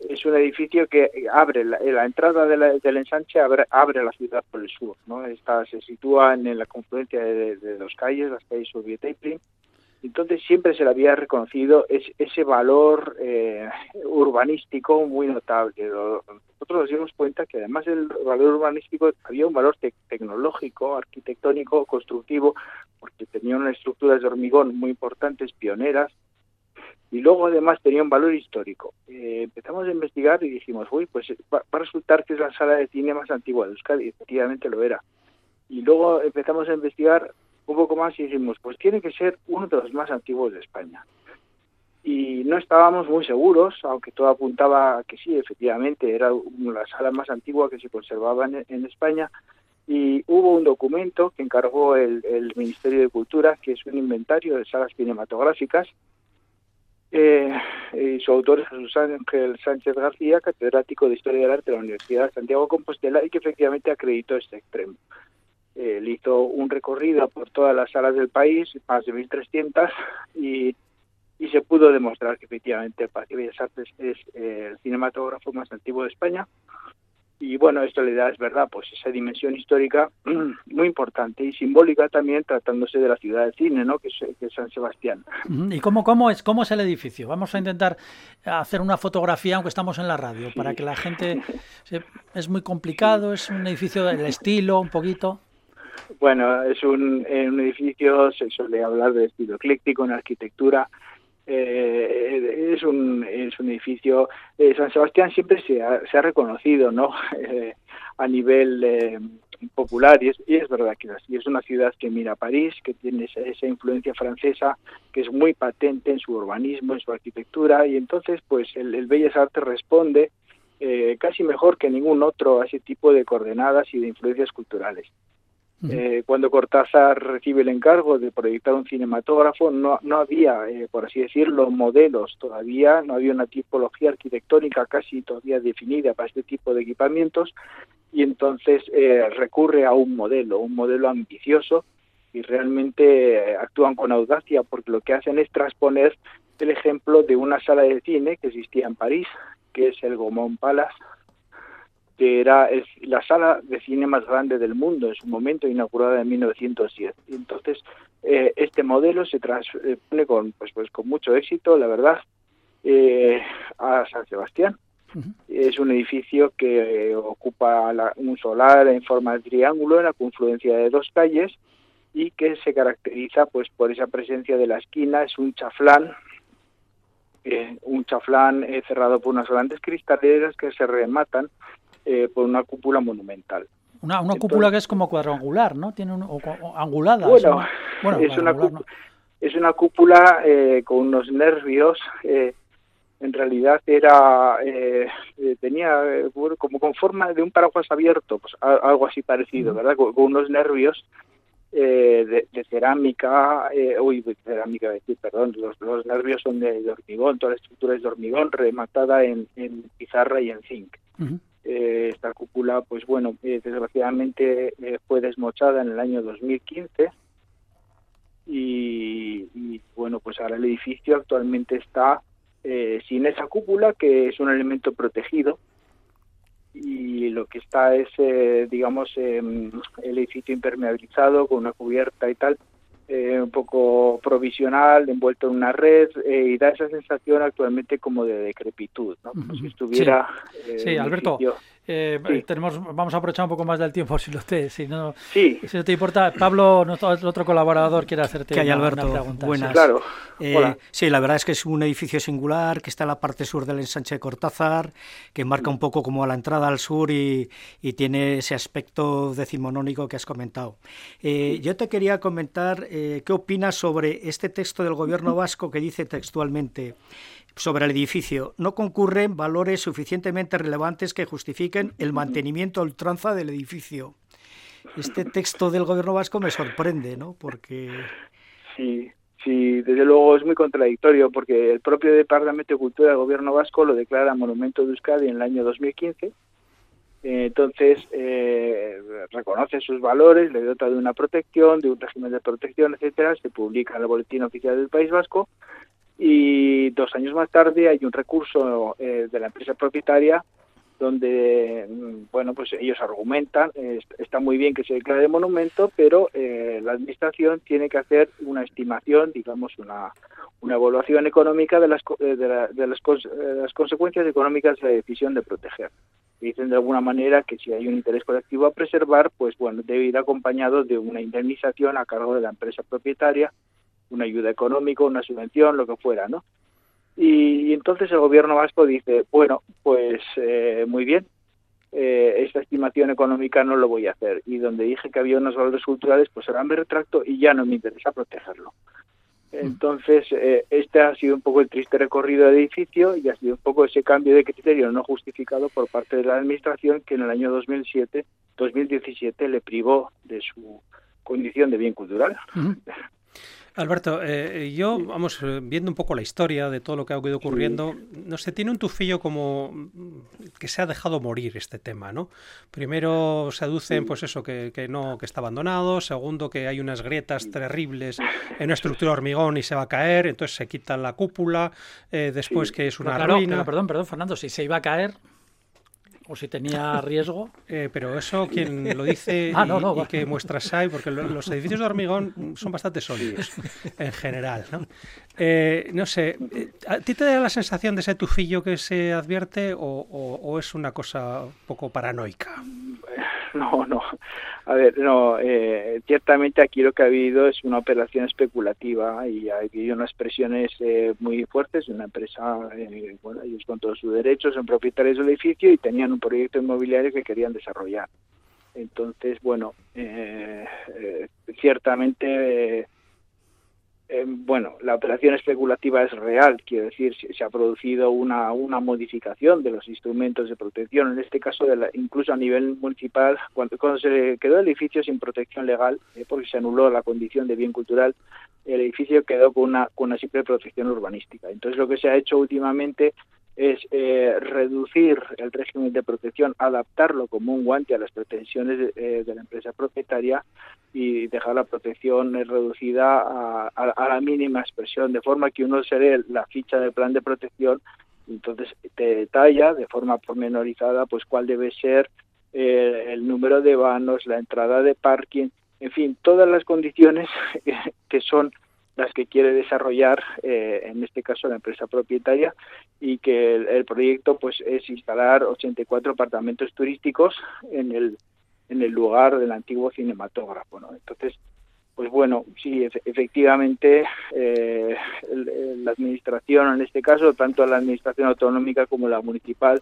Speaker 6: es un edificio que abre la, la entrada de la, del ensanche abre, abre, la ciudad por el sur, ¿no? Está, se sitúa en, la confluencia de, de, dos calles, las calles Urbieta y Plim, entonces siempre se le había reconocido ese, ese valor eh, urbanístico muy notable. Nosotros nos dimos cuenta que además del valor urbanístico había un valor te tecnológico, arquitectónico, constructivo, porque tenía unas estructuras de hormigón muy importantes, pioneras, y luego además tenía un valor histórico. Eh, empezamos a investigar y dijimos, uy, pues va, va, a resultar que es la sala de cine más antigua de Euskadi, efectivamente lo era. Y luego empezamos a investigar un poco más y dijimos, pues tiene que ser uno de los más antiguos de España. Y no estábamos muy seguros, aunque todo apuntaba a que sí, efectivamente, era la sala más antigua que se conservaba en, en España. Y hubo un documento que encargó el, el, Ministerio de Cultura, que es un inventario de salas cinematográficas. Eh, y su autor es Jesús Ángel Sánchez García, catedrático de Historia del Arte de la Universidad de Santiago de Compostela, y que efectivamente acreditó este extremo. Él hizo un recorrido por todas las salas del país, más de 1.300, y, y se pudo demostrar que efectivamente el de Bellas Artes es eh, el cinematógrafo más antiguo de España. Y bueno, esto le da, es verdad, pues esa dimensión histórica muy importante y simbólica también, tratándose de la ciudad del cine, ¿no? que, es, que es San Sebastián.
Speaker 1: ¿Y cómo, cómo, es, cómo es el edificio? Vamos a intentar hacer una fotografía, aunque estamos en la radio, sí. para que la gente... Es muy complicado, es un edificio del estilo, un poquito...
Speaker 6: Bueno, es un, un, edificio, se suele hablar de estilo ecléctico en arquitectura. Eh, es, un, es un edificio. Eh, San Sebastián siempre se ha, se ha reconocido, ¿no? Eh, a nivel eh, popular y es, y es verdad que es. Es una ciudad que mira a París, que tiene esa, esa, influencia francesa que es muy patente en su urbanismo, en su arquitectura y entonces, pues el, el Bellas Artes responde eh, casi mejor que ningún otro a ese tipo de coordenadas y de influencias culturales. Eh, cuando Cortázar recibe el encargo de proyectar un cinematógrafo, no, no había, eh, por así decirlo, modelos todavía, no había una tipología arquitectónica casi todavía definida para este tipo de equipamientos, y entonces eh, recurre a un modelo, un modelo ambicioso, y realmente actúan con audacia porque lo que hacen es transponer el ejemplo de una sala de cine que existía en París, que es el Gaumont Palace, que era es la sala de cine más grande del mundo en su momento, inaugurada en 1910. Y entonces, eh, este modelo se transpone con, pues, pues, con mucho éxito, la verdad, eh, a San Sebastián. Uh -huh. Es un edificio que eh, ocupa la, un solar en forma de triángulo en la confluencia de dos calles y que se caracteriza pues por esa presencia de la esquina, es un chaflán eh, un chaflán eh, cerrado por unas grandes cristaleras que se rematan eh, por una cúpula monumental.
Speaker 1: Una, una Entonces, cúpula que es como cuadrangular, ¿no? Tiene un, o, o angulada.
Speaker 6: Bueno, bueno es, una cúpula, ¿no? es una cúpula eh, con unos nervios. Eh, en realidad era eh, tenía como con forma de un paraguas abierto, pues algo así parecido. ¿verdad? Con, con, unos nervios eh, de, de, cerámica, eh, uy, de cerámica, decir, perdón, los, los nervios son de, de, hormigón, toda la estructura es de hormigón, rematada en, en pizarra y en zinc. Uh -huh. Eh, esta cúpula, pues bueno, eh, desgraciadamente eh, fue desmochada en el año 2015 y, y, bueno, pues ahora el edificio actualmente está sin esa cúpula, que es un elemento protegido, y lo que está es, digamos, eh, el edificio impermeabilizado con una cubierta y tal, eh, un poco provisional, envuelto en una red, eh, y da esa sensación actualmente como de decrepitud, ¿no? como si estuviera...
Speaker 1: Sí, sí Alberto, eh, sí. tenemos, vamos a aprovechar un poco más del tiempo, si, lo te, si, no,
Speaker 6: sí.
Speaker 1: si no te importa. Pablo, nuestro otro colaborador, quiere hacerte
Speaker 2: hay,
Speaker 1: una,
Speaker 2: Alberto?
Speaker 1: una pregunta.
Speaker 2: Buenas.
Speaker 6: Sí, claro.
Speaker 2: Eh, sí, la verdad es que es un edificio singular que está en la parte sur del ensanche de Cortázar, que marca un poco como a la entrada al sur y, y tiene ese aspecto decimonónico que has comentado. Eh, yo te quería comentar eh, qué opinas sobre este texto del gobierno vasco que dice textualmente sobre el edificio. No concurren valores suficientemente relevantes que justifiquen el mantenimiento a ultranza del edificio. Este texto del gobierno vasco me sorprende, ¿no? Porque...
Speaker 6: Sí, sí, desde luego es muy contradictorio porque el propio Departamento de Cultura del gobierno vasco lo declara Monumento de Euskadi en el año 2015 entonces eh, reconoce sus valores, le dota de una protección, de un régimen de protección, etcétera, se publica en el boletín oficial del País Vasco Y dos años más tarde hay un recurso de la empresa propietaria donde mm, bueno pues ellos argumentan está muy bien que se declare monumento pero eh, la administración tiene que hacer una estimación digamos una una evaluación económica de las de, de, las, las, consecuencias económicas de la decisión de proteger dicen de alguna manera que si hay un interés colectivo a preservar pues bueno debe ir acompañado de una indemnización a cargo de la empresa propietaria una ayuda económica una subvención lo que fuera no y, entonces el gobierno vasco dice, bueno, pues eh, muy bien, eh, esta estimación económica no lo voy a hacer. Y donde dije que había unos valores culturales, pues ahora me retracto y ya no me interesa protegerlo. Mm. Entonces, eh, este ha sido un poco el triste recorrido del edificio y ha sido un poco ese cambio de criterio no justificado por parte de la Administración que en el año 2007, 2017 le privó de su condición de bien cultural.
Speaker 3: Alberto, eh, yo, vamos, eh, viendo un poco la historia de todo lo que ha ido ocurriendo, no sé, tiene un tufillo como mm, que se ha dejado morir este tema, ¿no? Primero se aducen, pues eso, que, que, no, que está abandonado, segundo, que hay unas grietas terribles en una estructura de hormigón y se va a caer, entonces se quita la cúpula, eh, después que es una ruina.
Speaker 1: perdón, perdón, Fernando, si se iba a caer, o si tenía riesgo.
Speaker 3: Eh, pero eso, quien lo dice ah, y, que muestras hay, porque los edificios de hormigón son bastante sólidos en general. ¿no? Eh, no sé, eh, ¿a ti te da la sensación de ese tufillo que se advierte o es una cosa un poco paranoica?
Speaker 6: No, no. A ver, no, eh, ciertamente aquí lo que ha habido es una operación especulativa y ha habido unas presiones eh, muy fuertes de una empresa, eh, bueno, ellos con todos sus derechos son propietarios del edificio y tenían un proyecto inmobiliario que querían desarrollar. Entonces, bueno, ciertamente eh, bueno, la operación especulativa es real, quiero decir, se, ha producido una, una modificación de los instrumentos de protección, en este caso de incluso a nivel municipal, cuando, cuando se quedó el edificio sin protección legal, eh, porque se anuló la condición de bien cultural, el edificio quedó con una, con una simple protección urbanística. Entonces lo que se ha hecho últimamente es eh, reducir el régimen de protección, adaptarlo como un guante a las pretensiones de, eh, la empresa propietaria y dejar la protección eh, reducida a, la mínima expresión, de forma que uno se lee la ficha del plan de protección entonces te detalla de forma pormenorizada pues cuál debe ser el número de vanos, la entrada de parking, en fin, todas las condiciones que son las que quiere desarrollar eh, en este caso la empresa propietaria y que el, proyecto pues es instalar 84 apartamentos turísticos en el en el lugar del antiguo cinematógrafo ¿no? entonces pues bueno sí efectivamente eh, la administración en este caso tanto la administración autonómica como la municipal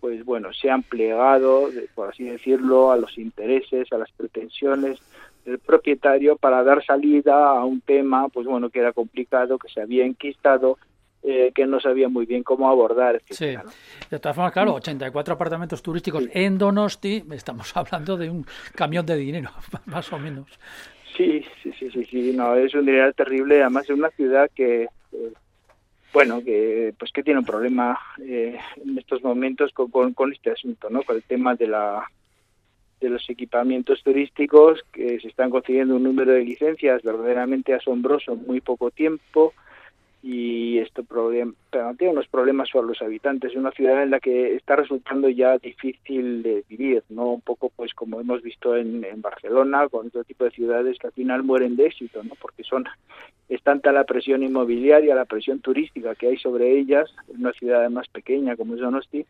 Speaker 6: pues bueno se han plegado por así decirlo a los intereses a las pretensiones el propietario para dar salida a un tema, pues bueno, que era complicado, que se había enquistado, eh, que no sabía muy bien cómo abordar.
Speaker 1: sí. De todas formas, claro, 84 apartamentos turísticos en Donosti, estamos hablando de un camión de dinero, más o menos.
Speaker 6: Sí, sí, sí, sí, sí, no, es un dinero terrible, además es una ciudad que, eh, bueno, que pues que tiene un problema eh, en estos momentos con, con, con, este asunto, ¿no? Con el tema de la de los equipamientos turísticos, que se están consiguiendo un número de licencias verdaderamente asombroso en muy poco tiempo y esto tiene unos problemas para los habitantes. Es una ciudad en la que está resultando ya difícil de vivir, no un poco pues como hemos visto en, en Barcelona, con otro tipo de ciudades que al final mueren de éxito, ¿no? porque son es tanta la presión inmobiliaria, la presión turística que hay sobre ellas, en una ciudad más pequeña como es Donosti,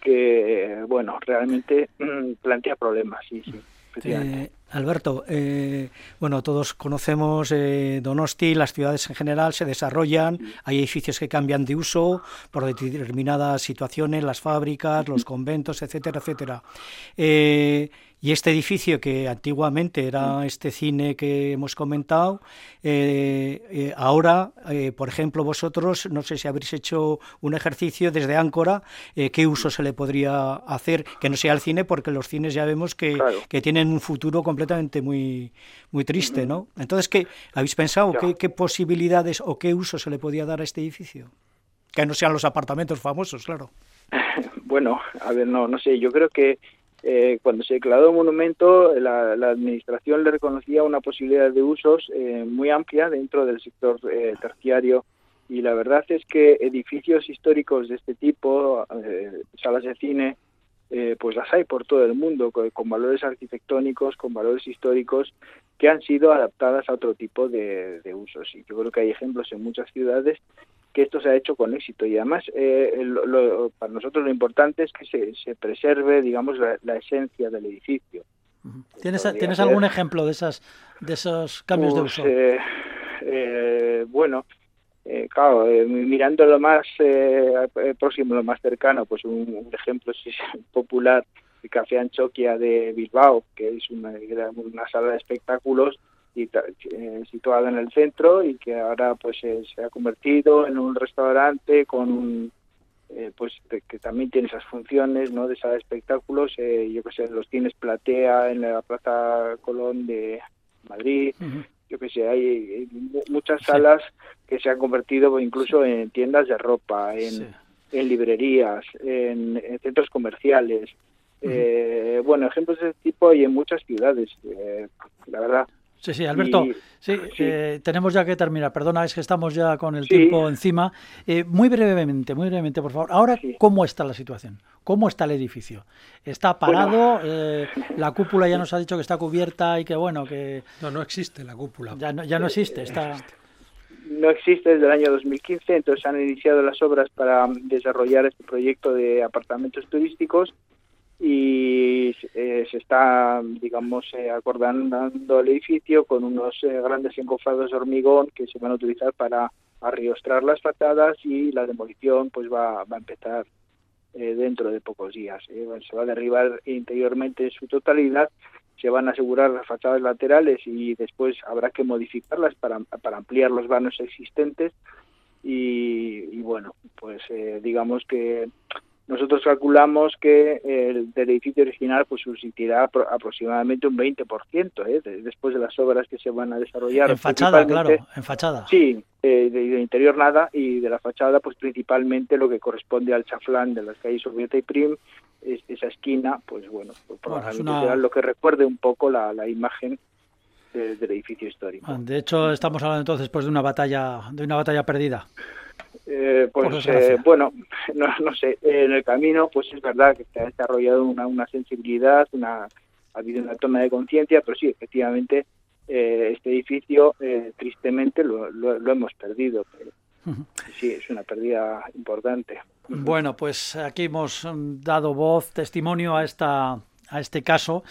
Speaker 6: que, bueno, realmente mm, plantea problemas, sí, sí.
Speaker 2: Eh, Alberto, eh, bueno, todos conocemos eh, Donosti, las ciudades en general se desarrollan, hay edificios que cambian de uso por determinadas situaciones, las fábricas, los conventos, etcétera, etcétera. Y este edificio que antiguamente era este cine que hemos comentado, eh, eh, ahora, eh, por ejemplo, vosotros, no sé si habréis hecho un ejercicio desde Áncora, qué uso se le podría hacer, que no sea el cine, porque los cines ya vemos que, que tienen un futuro completamente muy, muy triste, ¿no? Entonces, ¿qué habéis pensado? ¿Qué, ¿Qué posibilidades o qué uso se le podía dar a este edificio? Que no sean los apartamentos famosos, claro.
Speaker 6: Bueno, a ver, no, no sé, yo creo que eh, cuando se declaró monumento, la, administración le reconocía una posibilidad de usos eh, muy amplia dentro del sector eh, terciario Y la verdad es que edificios históricos de este tipo, eh, salas de cine, eh, pues las hay por todo el mundo, con, valores arquitectónicos, con valores históricos, que han sido adaptadas a otro tipo de, usos. Y yo creo que hay ejemplos en muchas ciudades que esto se ha hecho con éxito. Y además, eh, lo, lo, para nosotros lo importante es que se, se preserve, digamos, la, la, esencia del edificio.
Speaker 1: ¿Tienes, ¿tienes ser, algún ejemplo de, esas, de esos cambios
Speaker 6: pues,
Speaker 1: de uso?
Speaker 6: Eh, eh, bueno, eh, claro, eh, mirando lo más eh, próximo, lo más cercano, pues un, un ejemplo sí, popular, el Café Anchoquia de Bilbao, que es una, una sala de espectáculos y, eh, situada en el centro y que ahora pues se ha convertido en un restaurante con un eh, pues que también tiene esas funciones no de sala de espectáculos eh, yo que sé los tienes platea en la plaza Colón de Madrid uh -huh. yo que sé hay, muchas salas sí. que se han convertido incluso en tiendas de ropa en, sí. en librerías en, en, centros comerciales eh, bueno ejemplos de este tipo hay en muchas ciudades eh, la verdad
Speaker 1: Sí, sí, Alberto, y, sí, sí. Eh, tenemos ya que terminar. Perdona, es que estamos ya con el sí. tiempo encima. Eh, muy brevemente, muy brevemente, por favor. Ahora, ¿cómo está la situación? ¿Cómo está el edificio? ¿Está parado? Bueno. Eh, la cúpula ya nos ha dicho que está cubierta y que, bueno, que...
Speaker 3: No, no existe la cúpula.
Speaker 1: Ya no, ya no existe, está...
Speaker 6: No existe desde el año 2015, entonces han iniciado las obras para desarrollar este proyecto de apartamentos turísticos y eh, se está, digamos, eh, acordando el edificio con unos eh, grandes encofados de hormigón que se van a utilizar para arriostrar las fachadas y la demolición pues va, a empezar eh, dentro de pocos días. se va a derribar interiormente en su totalidad, se van a asegurar las fachadas laterales y después habrá que modificarlas para, para ampliar los vanos existentes y, y bueno, pues digamos que nosotros calculamos que el del edificio original pues subsistirá aproximadamente un 20% ¿eh? de, después de las obras que se van a desarrollar.
Speaker 1: En fachada, claro, en fachada.
Speaker 6: Sí, eh, de, de, interior nada y de la fachada pues principalmente lo que corresponde al chaflán de las calles Urbieta y Prim, es, esa esquina, pues bueno, pues probablemente bueno, una... será lo que recuerde un poco la, la imagen de, del edificio histórico.
Speaker 1: De hecho, estamos hablando entonces pues de una batalla, de una batalla perdida.
Speaker 6: Eh, pues eh, bueno, no, no, sé, en el camino pues es verdad que se ha desarrollado una, una sensibilidad, una, ha habido una toma de conciencia, pero sí, efectivamente, eh, este edificio eh, tristemente lo, lo, lo, hemos perdido. Pero, uh -huh. Sí, es una pérdida importante.
Speaker 1: Bueno, pues aquí hemos dado voz, testimonio a, esta, a este caso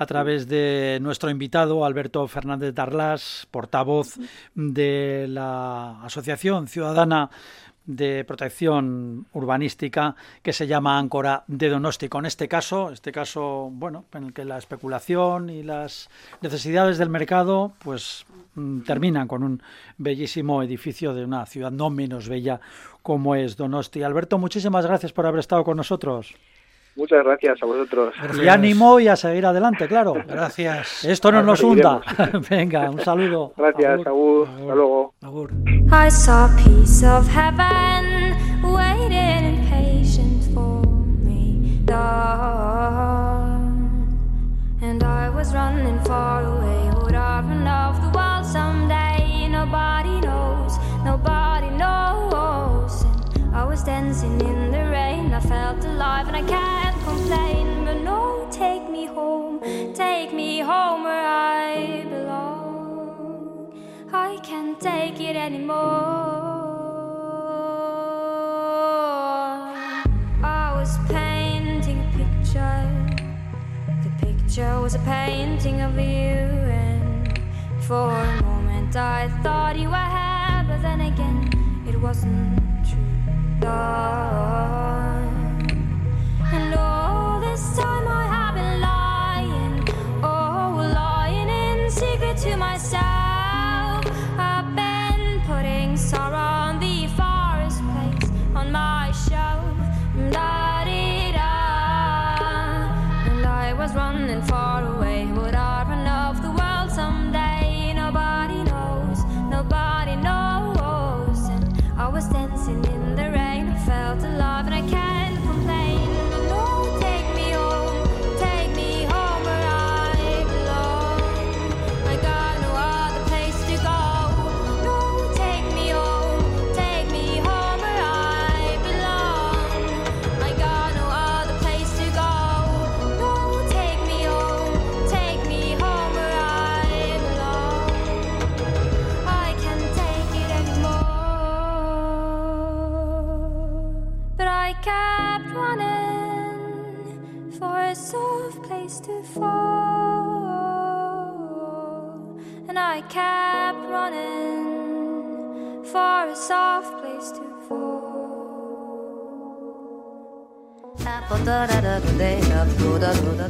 Speaker 1: a través de nuestro invitado Alberto Fernández Darlas, portavoz de la Asociación Ciudadana de protección urbanística que se llama Áncora de Donosti. Con este caso, este caso, bueno, en el que la especulación y las necesidades del mercado, pues terminan con un bellísimo edificio de una ciudad no menos bella como es Donosti. Alberto, muchísimas gracias por haber estado con nosotros.
Speaker 6: Muchas gracias a vosotros.
Speaker 1: Y ánimo y a seguir adelante, claro.
Speaker 3: Gracias.
Speaker 1: Esto no nos hunda. Venga, un saludo.
Speaker 6: Gracias, Agur. Hasta luego.
Speaker 1: Agur.
Speaker 7: I saw piece of heaven waiting impatient for me. And I was running far away. Would I run off the world someday? Nobody knows. Nobody knows. And I was dancing in the rain. I felt alive and I can't complain. But no, take me home. Take me home where I belong. I can't take it anymore. I was painting a picture. The picture was a painting of you, and for a moment I thought you were here, but then again it wasn't true. And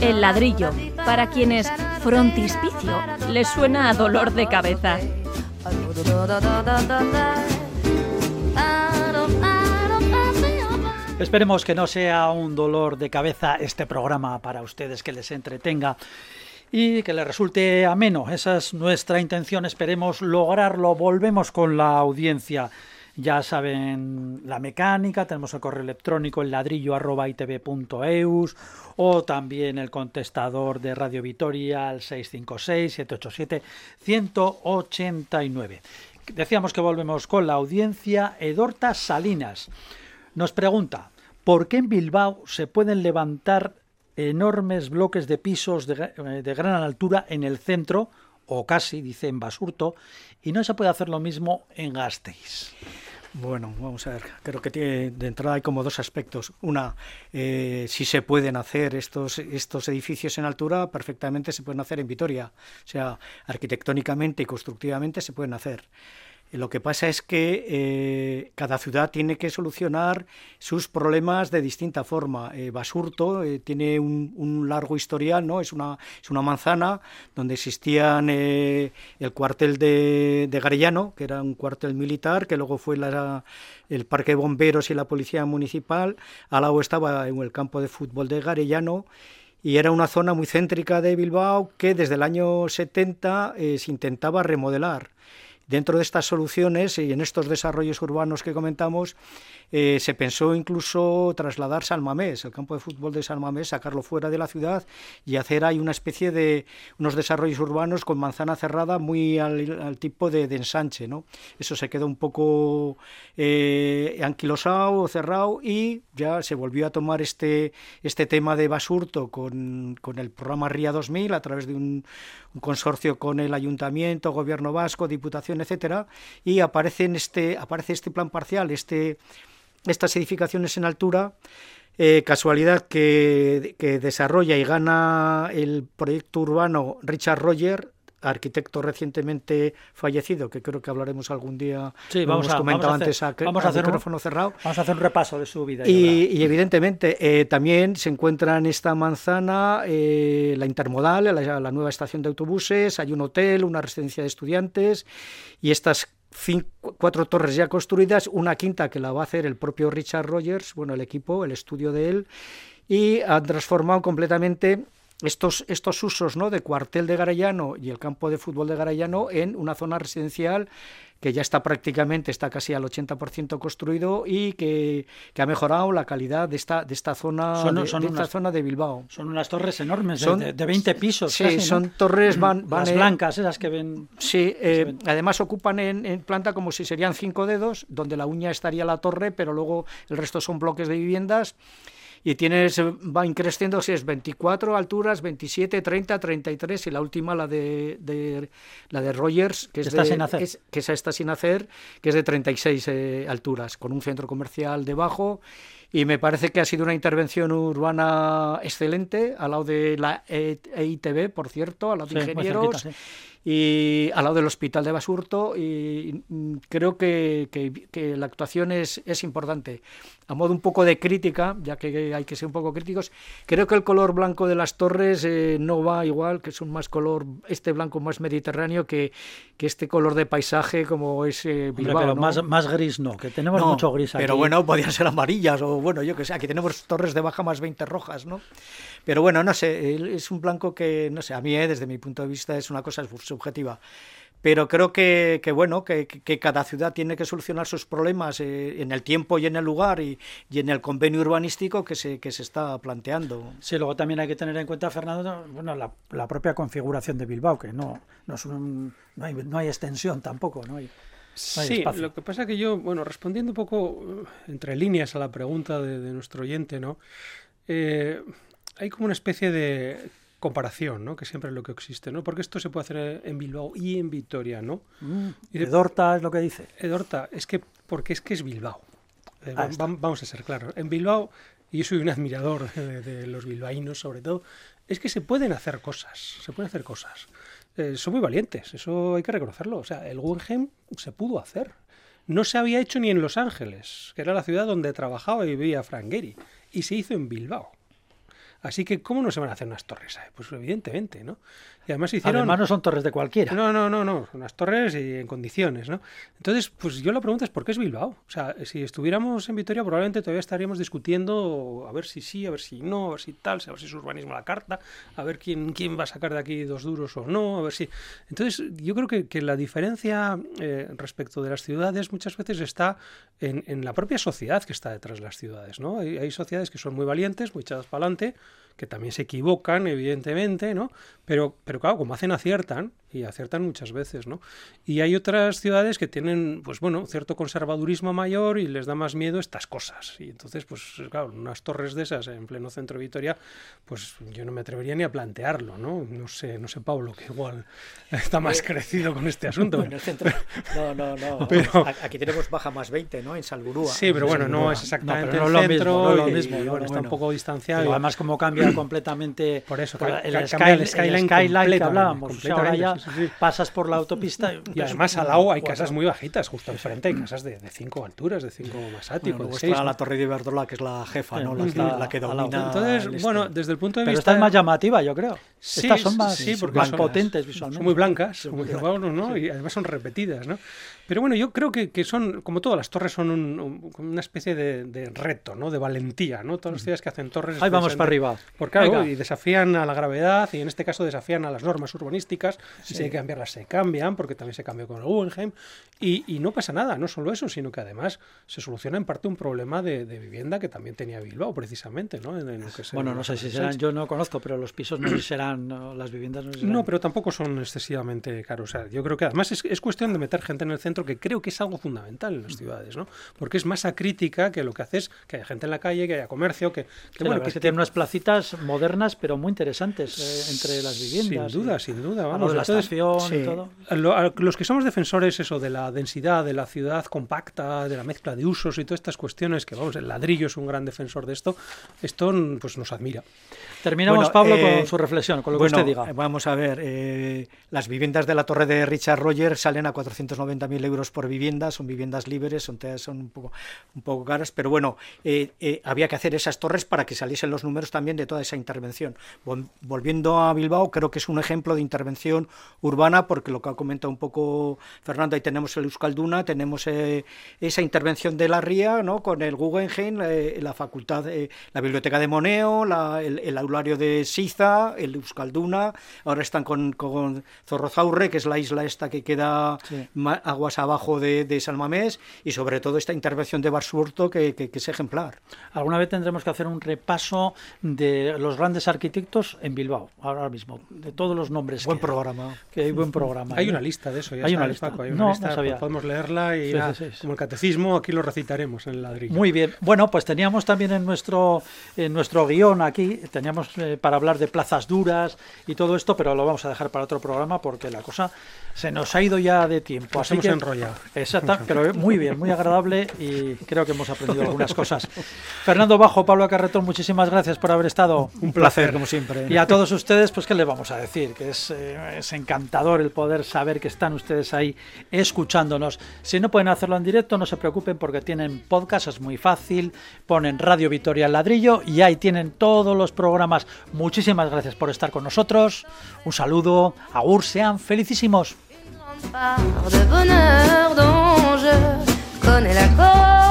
Speaker 5: El ladrillo, para quienes frontispicio les suena a dolor de cabeza.
Speaker 1: Esperemos que no sea un dolor de cabeza este programa para ustedes, que les entretenga y que les resulte ameno. Esa es nuestra intención, esperemos lograrlo. Volvemos con la audiencia. Ya saben la mecánica, tenemos el correo electrónico el o también el contestador de Radio Vitoria al 656-787-189. Decíamos que volvemos con la audiencia. Edorta Salinas nos pregunta, ¿por qué en Bilbao se pueden levantar enormes bloques de pisos de, de gran altura en el centro, o casi, dice, en Basurto, y no se puede hacer lo mismo en Gasteiz?
Speaker 2: Bueno, vamos a ver. Creo que tiene, de entrada hay como dos aspectos. Una, eh, si se pueden hacer estos, estos edificios en altura, perfectamente se pueden hacer en Vitoria. O sea, arquitectónicamente y constructivamente se pueden hacer. Lo que pasa es que eh, cada ciudad tiene que solucionar sus problemas de distinta forma. Eh, Basurto eh, tiene un, un, largo historial, ¿no? Es una, es una manzana donde existían el cuartel de, de, Garellano, que era un cuartel militar, que luego fue la, el parque de bomberos y la policía municipal. Al lado estaba en el campo de fútbol de Garellano y era una zona muy céntrica de Bilbao que desde el año 70 se intentaba remodelar. Dentro de estas soluciones y en estos desarrollos urbanos que comentamos, eh, se pensó incluso trasladar San Mamés, el campo de fútbol de San Mamés, sacarlo fuera de la ciudad y hacer ahí una especie de unos desarrollos urbanos con manzana cerrada muy al, tipo de, de, ensanche. ¿no? Eso se quedó un poco eh, anquilosado, cerrado y ya se volvió a tomar este, este tema de Basurto con, con el programa RIA 2000 a través de un, un consorcio con el ayuntamiento, gobierno vasco, diputación, etcétera, y aparece en este aparece este plan parcial, este estas edificaciones en altura. Eh, casualidad que, que, desarrolla y gana el proyecto urbano Richard Roger, arquitecto recientemente fallecido, que creo que hablaremos algún día.
Speaker 1: Sí, vamos
Speaker 2: hemos
Speaker 1: a,
Speaker 2: comentado
Speaker 1: vamos a hacer,
Speaker 2: antes a,
Speaker 1: vamos
Speaker 2: a,
Speaker 1: a hacer
Speaker 2: micrófono
Speaker 1: un,
Speaker 2: cerrado.
Speaker 1: Vamos a hacer un repaso de su vida.
Speaker 2: Y, y evidentemente eh, también se encuentra en esta manzana eh, la intermodal, la, la nueva estación de autobuses, hay un hotel, una residencia de estudiantes y estas Cinco, cuatro torres ya construidas, una quinta que la va a hacer el propio Richard Rogers, bueno, el equipo, el estudio de él, y han transformado completamente estos, estos usos ¿no? de cuartel de Garellano y el campo de fútbol de Garellano en una zona residencial que ya está prácticamente, está casi al 80% construido y que, que, ha mejorado la calidad de esta, de esta, zona,
Speaker 1: son,
Speaker 2: de,
Speaker 1: son
Speaker 2: de
Speaker 1: unas,
Speaker 2: esta zona de Bilbao.
Speaker 1: Son unas torres enormes,
Speaker 2: son,
Speaker 1: de, de, 20 pisos.
Speaker 2: Sí,
Speaker 1: casi, ¿no?
Speaker 2: son torres van, van
Speaker 1: Las
Speaker 2: en,
Speaker 1: blancas, esas que ven.
Speaker 2: Sí, eh, ven. además ocupan en, en, planta como si serían cinco dedos, donde la uña estaría la torre, pero luego el resto son bloques de viviendas y tienes, va increciendo si es 24 alturas, 27, 30, 33 y la última la de, de la de Rogers, que es,
Speaker 1: está
Speaker 2: de,
Speaker 1: sin hacer.
Speaker 2: Es, que esa está sin hacer, que es de 36 eh, alturas, con un centro comercial debajo y me parece que ha sido una intervención urbana excelente, al lado de la EITB, por cierto, al lado de
Speaker 1: sí,
Speaker 2: ingenieros.
Speaker 1: Cerquita, sí
Speaker 2: y al lado del hospital de Basurto y creo que, que, que, la actuación es, es importante. A modo un poco de crítica, ya que hay que ser un poco críticos, creo que el color blanco de las torres eh, no va igual, que es un más color, este blanco más mediterráneo que, que este color de paisaje como es eh, Bilbao.
Speaker 1: Hombre, pero
Speaker 2: ¿no?
Speaker 1: más, más gris no, que tenemos
Speaker 2: no,
Speaker 1: mucho gris aquí.
Speaker 2: Pero bueno, podían ser amarillas o bueno, yo que sé, aquí tenemos torres de baja más 20 rojas, ¿no? Pero bueno, no sé, es un blanco que, no sé, a mí, eh, desde mi punto de vista, es una cosa subjetiva. Pero creo que, que bueno, que, que, cada ciudad tiene que solucionar sus problemas eh, en el tiempo y en el lugar y, y, en el convenio urbanístico que se, que se está planteando.
Speaker 1: Sí, luego también hay que tener en cuenta, Fernando, bueno, la, la propia configuración de Bilbao, que no, no, es un, no, hay, no hay extensión tampoco, no hay, no hay
Speaker 3: sí,
Speaker 1: espacio.
Speaker 3: lo que pasa que yo, bueno, respondiendo un poco entre líneas a la pregunta de, de nuestro oyente, ¿no? Eh, hay como una especie de comparación, ¿no? Que siempre es lo que existe, ¿no? Porque esto se puede hacer en Bilbao y en Vitoria, ¿no?
Speaker 1: Mm, y de, Edorta es lo que dice.
Speaker 3: Edorta, es que, porque es que es Bilbao. Eh, va- vam- vamos a ser claros. En Bilbao, y yo soy un admirador de, de los bilbaínos sobre todo, es que se pueden hacer cosas, se pueden hacer cosas. Eh, son muy valientes, eso hay que reconocerlo. O sea, el Guggenheim se pudo hacer. No se había hecho ni en Los Ángeles, que era la ciudad donde trabajaba y vivía Frank Gehry, y se hizo en Bilbao. Así que, ¿cómo no se van a hacer unas torres? Pues evidentemente, ¿no? Y además hicieron...
Speaker 1: Además no son torres de cualquiera.
Speaker 3: No, no, no, no, unas torres y en condiciones, ¿no? Entonces, pues yo la pregunta es ¿por qué es Bilbao? O sea, si estuviéramos en Vitoria probablemente todavía estaríamos discutiendo a ver si sí, a ver si no, a ver si tal, a ver si es urbanismo la carta, a ver quién, quién va a sacar de aquí dos duros o no, a ver si... Entonces, yo creo que, que la diferencia eh, respecto de las ciudades muchas veces está en, en la propia sociedad que está detrás de las ciudades, ¿no? Hay, hay sociedades que son muy valientes, muy echadas para adelante, que también se equivocan, evidentemente, ¿no? Pero, pero claro, como hacen, aciertan, y aciertan muchas veces, ¿no? Y hay otras ciudades que tienen, pues bueno, cierto conservadurismo mayor y les da más miedo estas cosas. Y entonces, pues claro, unas torres de esas en pleno centro de Vitoria, pues yo no me atrevería ni a plantearlo, ¿no? No sé, no sé, Pablo, que igual está más crecido con este asunto.
Speaker 2: En el centro. No, no, no.
Speaker 3: Pero-
Speaker 2: Aquí tenemos baja más 20, ¿no? En Salburúa.
Speaker 3: Sí, pero bueno, no es exactamente
Speaker 1: No, pero no
Speaker 3: el
Speaker 1: lo
Speaker 3: centro
Speaker 1: mismo, no lo
Speaker 3: y-
Speaker 1: mismo,
Speaker 3: y,
Speaker 1: no,
Speaker 3: bueno, está un
Speaker 1: bueno.
Speaker 3: poco distanciado.
Speaker 1: Pero además como cambia completamente
Speaker 3: Por eso,
Speaker 1: por el, sky-
Speaker 3: el skyline
Speaker 1: skyline que hablábamos. O sea, ahora ya
Speaker 3: sí, sí.
Speaker 1: pasas por la autopista
Speaker 3: Y además al lado hay casas muy bajitas, justo enfrente hay casas de, de cinco alturas, de cinco más
Speaker 2: Bueno,
Speaker 3: ático,
Speaker 2: luego
Speaker 3: de
Speaker 2: está la Torre de Iberdrola, que es la jefa, ¿no? La la que domina.
Speaker 3: Entonces,
Speaker 2: este.
Speaker 3: bueno, desde el punto de
Speaker 1: Pero
Speaker 3: vista...
Speaker 1: esta es más llamativa, yo creo.
Speaker 3: Sí,
Speaker 1: Estas son más
Speaker 3: sí, porque son-
Speaker 1: potentes visualmente.
Speaker 3: Son muy blancas, bueno, ¿no? Y además son repetidas, ¿no? Pero bueno, yo creo que, que son, como todas las torres, son un- un- una especie de, de reto, ¿no? De valentía, ¿no? Todas las ciudades que hacen torres...
Speaker 1: Ahí vamos para arriba.
Speaker 3: Porque claro, y desafían a la gravedad y en este caso desafían a las normas urbanísticas. Si hay que cambiarlas, se cambian, porque también se cambió con el Guggenheim. Y, y no pasa nada, no solo eso, sino que además se soluciona en parte un problema de, de vivienda que también tenía Bilbao, precisamente, ¿no? En- en lo que se-
Speaker 1: Bueno, no sé si serán, yo no conozco, pero los pisos no serán, las viviendas no serán.
Speaker 3: No, pero tampoco son excesivamente caros. O sea, yo creo que además es, es cuestión de meter gente en el centro, que creo que es algo fundamental en las ciudades, ¿no? Porque es masa crítica que lo que hace es que haya gente en la calle, que haya comercio, que, que,
Speaker 1: Sí, la
Speaker 3: bueno,
Speaker 1: verdad es que tienen unas placitas modernas, pero muy interesantes eh, entre las viviendas.
Speaker 3: Sin duda,
Speaker 1: y-
Speaker 3: sin duda.
Speaker 1: a lo
Speaker 3: Vamos,
Speaker 1: de la
Speaker 3: entonces,
Speaker 1: estación y todo.
Speaker 3: a lo- a los que somos defensores eso de la densidad, de la ciudad compacta, de la mezcla de usos y todas estas cuestiones, que vamos, el ladrillo es un gran defensor de esto, esto pues nos admira.
Speaker 1: Terminamos,
Speaker 2: Bueno,
Speaker 1: Pablo,
Speaker 2: eh,
Speaker 1: con su reflexión, con lo
Speaker 2: bueno,
Speaker 1: que usted diga.
Speaker 2: eh, Vamos a ver, eh, las viviendas de la torre de Richard Rogers salen a 490.000 euros por vivienda, son viviendas libres, son, son un, poco, un poco caras, pero bueno, eh, eh, había que hacer esas torres para que saliesen los números también de toda esa intervención. Vol- Volviendo a Bilbao, creo que es un ejemplo de intervención urbana, porque lo que ha comentado un poco Fernando, ahí tenemos el Euskalduna, tenemos eh, esa intervención de la Ría, ¿no? con el Guggenheim, la facultad, la biblioteca de Moneo, la- el, el aulario de Siza, el Euskalduna, ahora están con, con Zorrozaurre, que es la isla esta que queda
Speaker 1: Sí.
Speaker 2: ma- aguas abajo de, de San Mamés, y sobre todo esta intervención de Basurto que, que- que es ejemplar.
Speaker 1: Alguna vez tendremos que hacer un repaso de los grandes arquitectos en Bilbao, ahora mismo, de todos los nombres.
Speaker 2: Buen
Speaker 1: que hay.
Speaker 2: programa.
Speaker 1: Que hay buen programa.
Speaker 3: Hay
Speaker 1: ¿eh?
Speaker 3: una lista de eso, ya
Speaker 1: Hay
Speaker 3: está,
Speaker 1: una lista.
Speaker 3: Paco, hay
Speaker 1: No,
Speaker 3: una
Speaker 1: no
Speaker 3: lista,
Speaker 1: sabía.
Speaker 3: podemos leerla y
Speaker 1: Sí, sí, sí, sí.
Speaker 3: como el catecismo, aquí lo recitaremos en el ladrillo.
Speaker 1: Muy bien. Bueno, pues teníamos también en nuestro, en nuestro guion aquí, teníamos eh, para hablar de plazas duras y todo esto, pero lo vamos a dejar para otro programa porque la cosa se nos ha ido ya de tiempo.
Speaker 3: Nos
Speaker 1: así
Speaker 3: hemos
Speaker 1: que,
Speaker 3: enrollado.
Speaker 1: Exacto, pero muy bien, muy agradable y creo que hemos aprendido algunas cosas. Fernando Bajo, Pablo Carretón, muchísimas gracias por haber estado.
Speaker 2: Un placer, como siempre.
Speaker 1: Y a todos ustedes, pues, ¿qué les vamos a decir? Que es, eh, es encantador el poder saber que están ustedes ahí escuchándonos. Si no pueden hacerlo en directo, no se preocupen porque tienen podcast, es muy fácil. Ponen Radio Vitoria al ladrillo y ahí tienen todos los programas. Muchísimas gracias por estar con nosotros. Un saludo. Agur, sean felicísimos.
Speaker 8: Part de bonheur dont je connais la cause.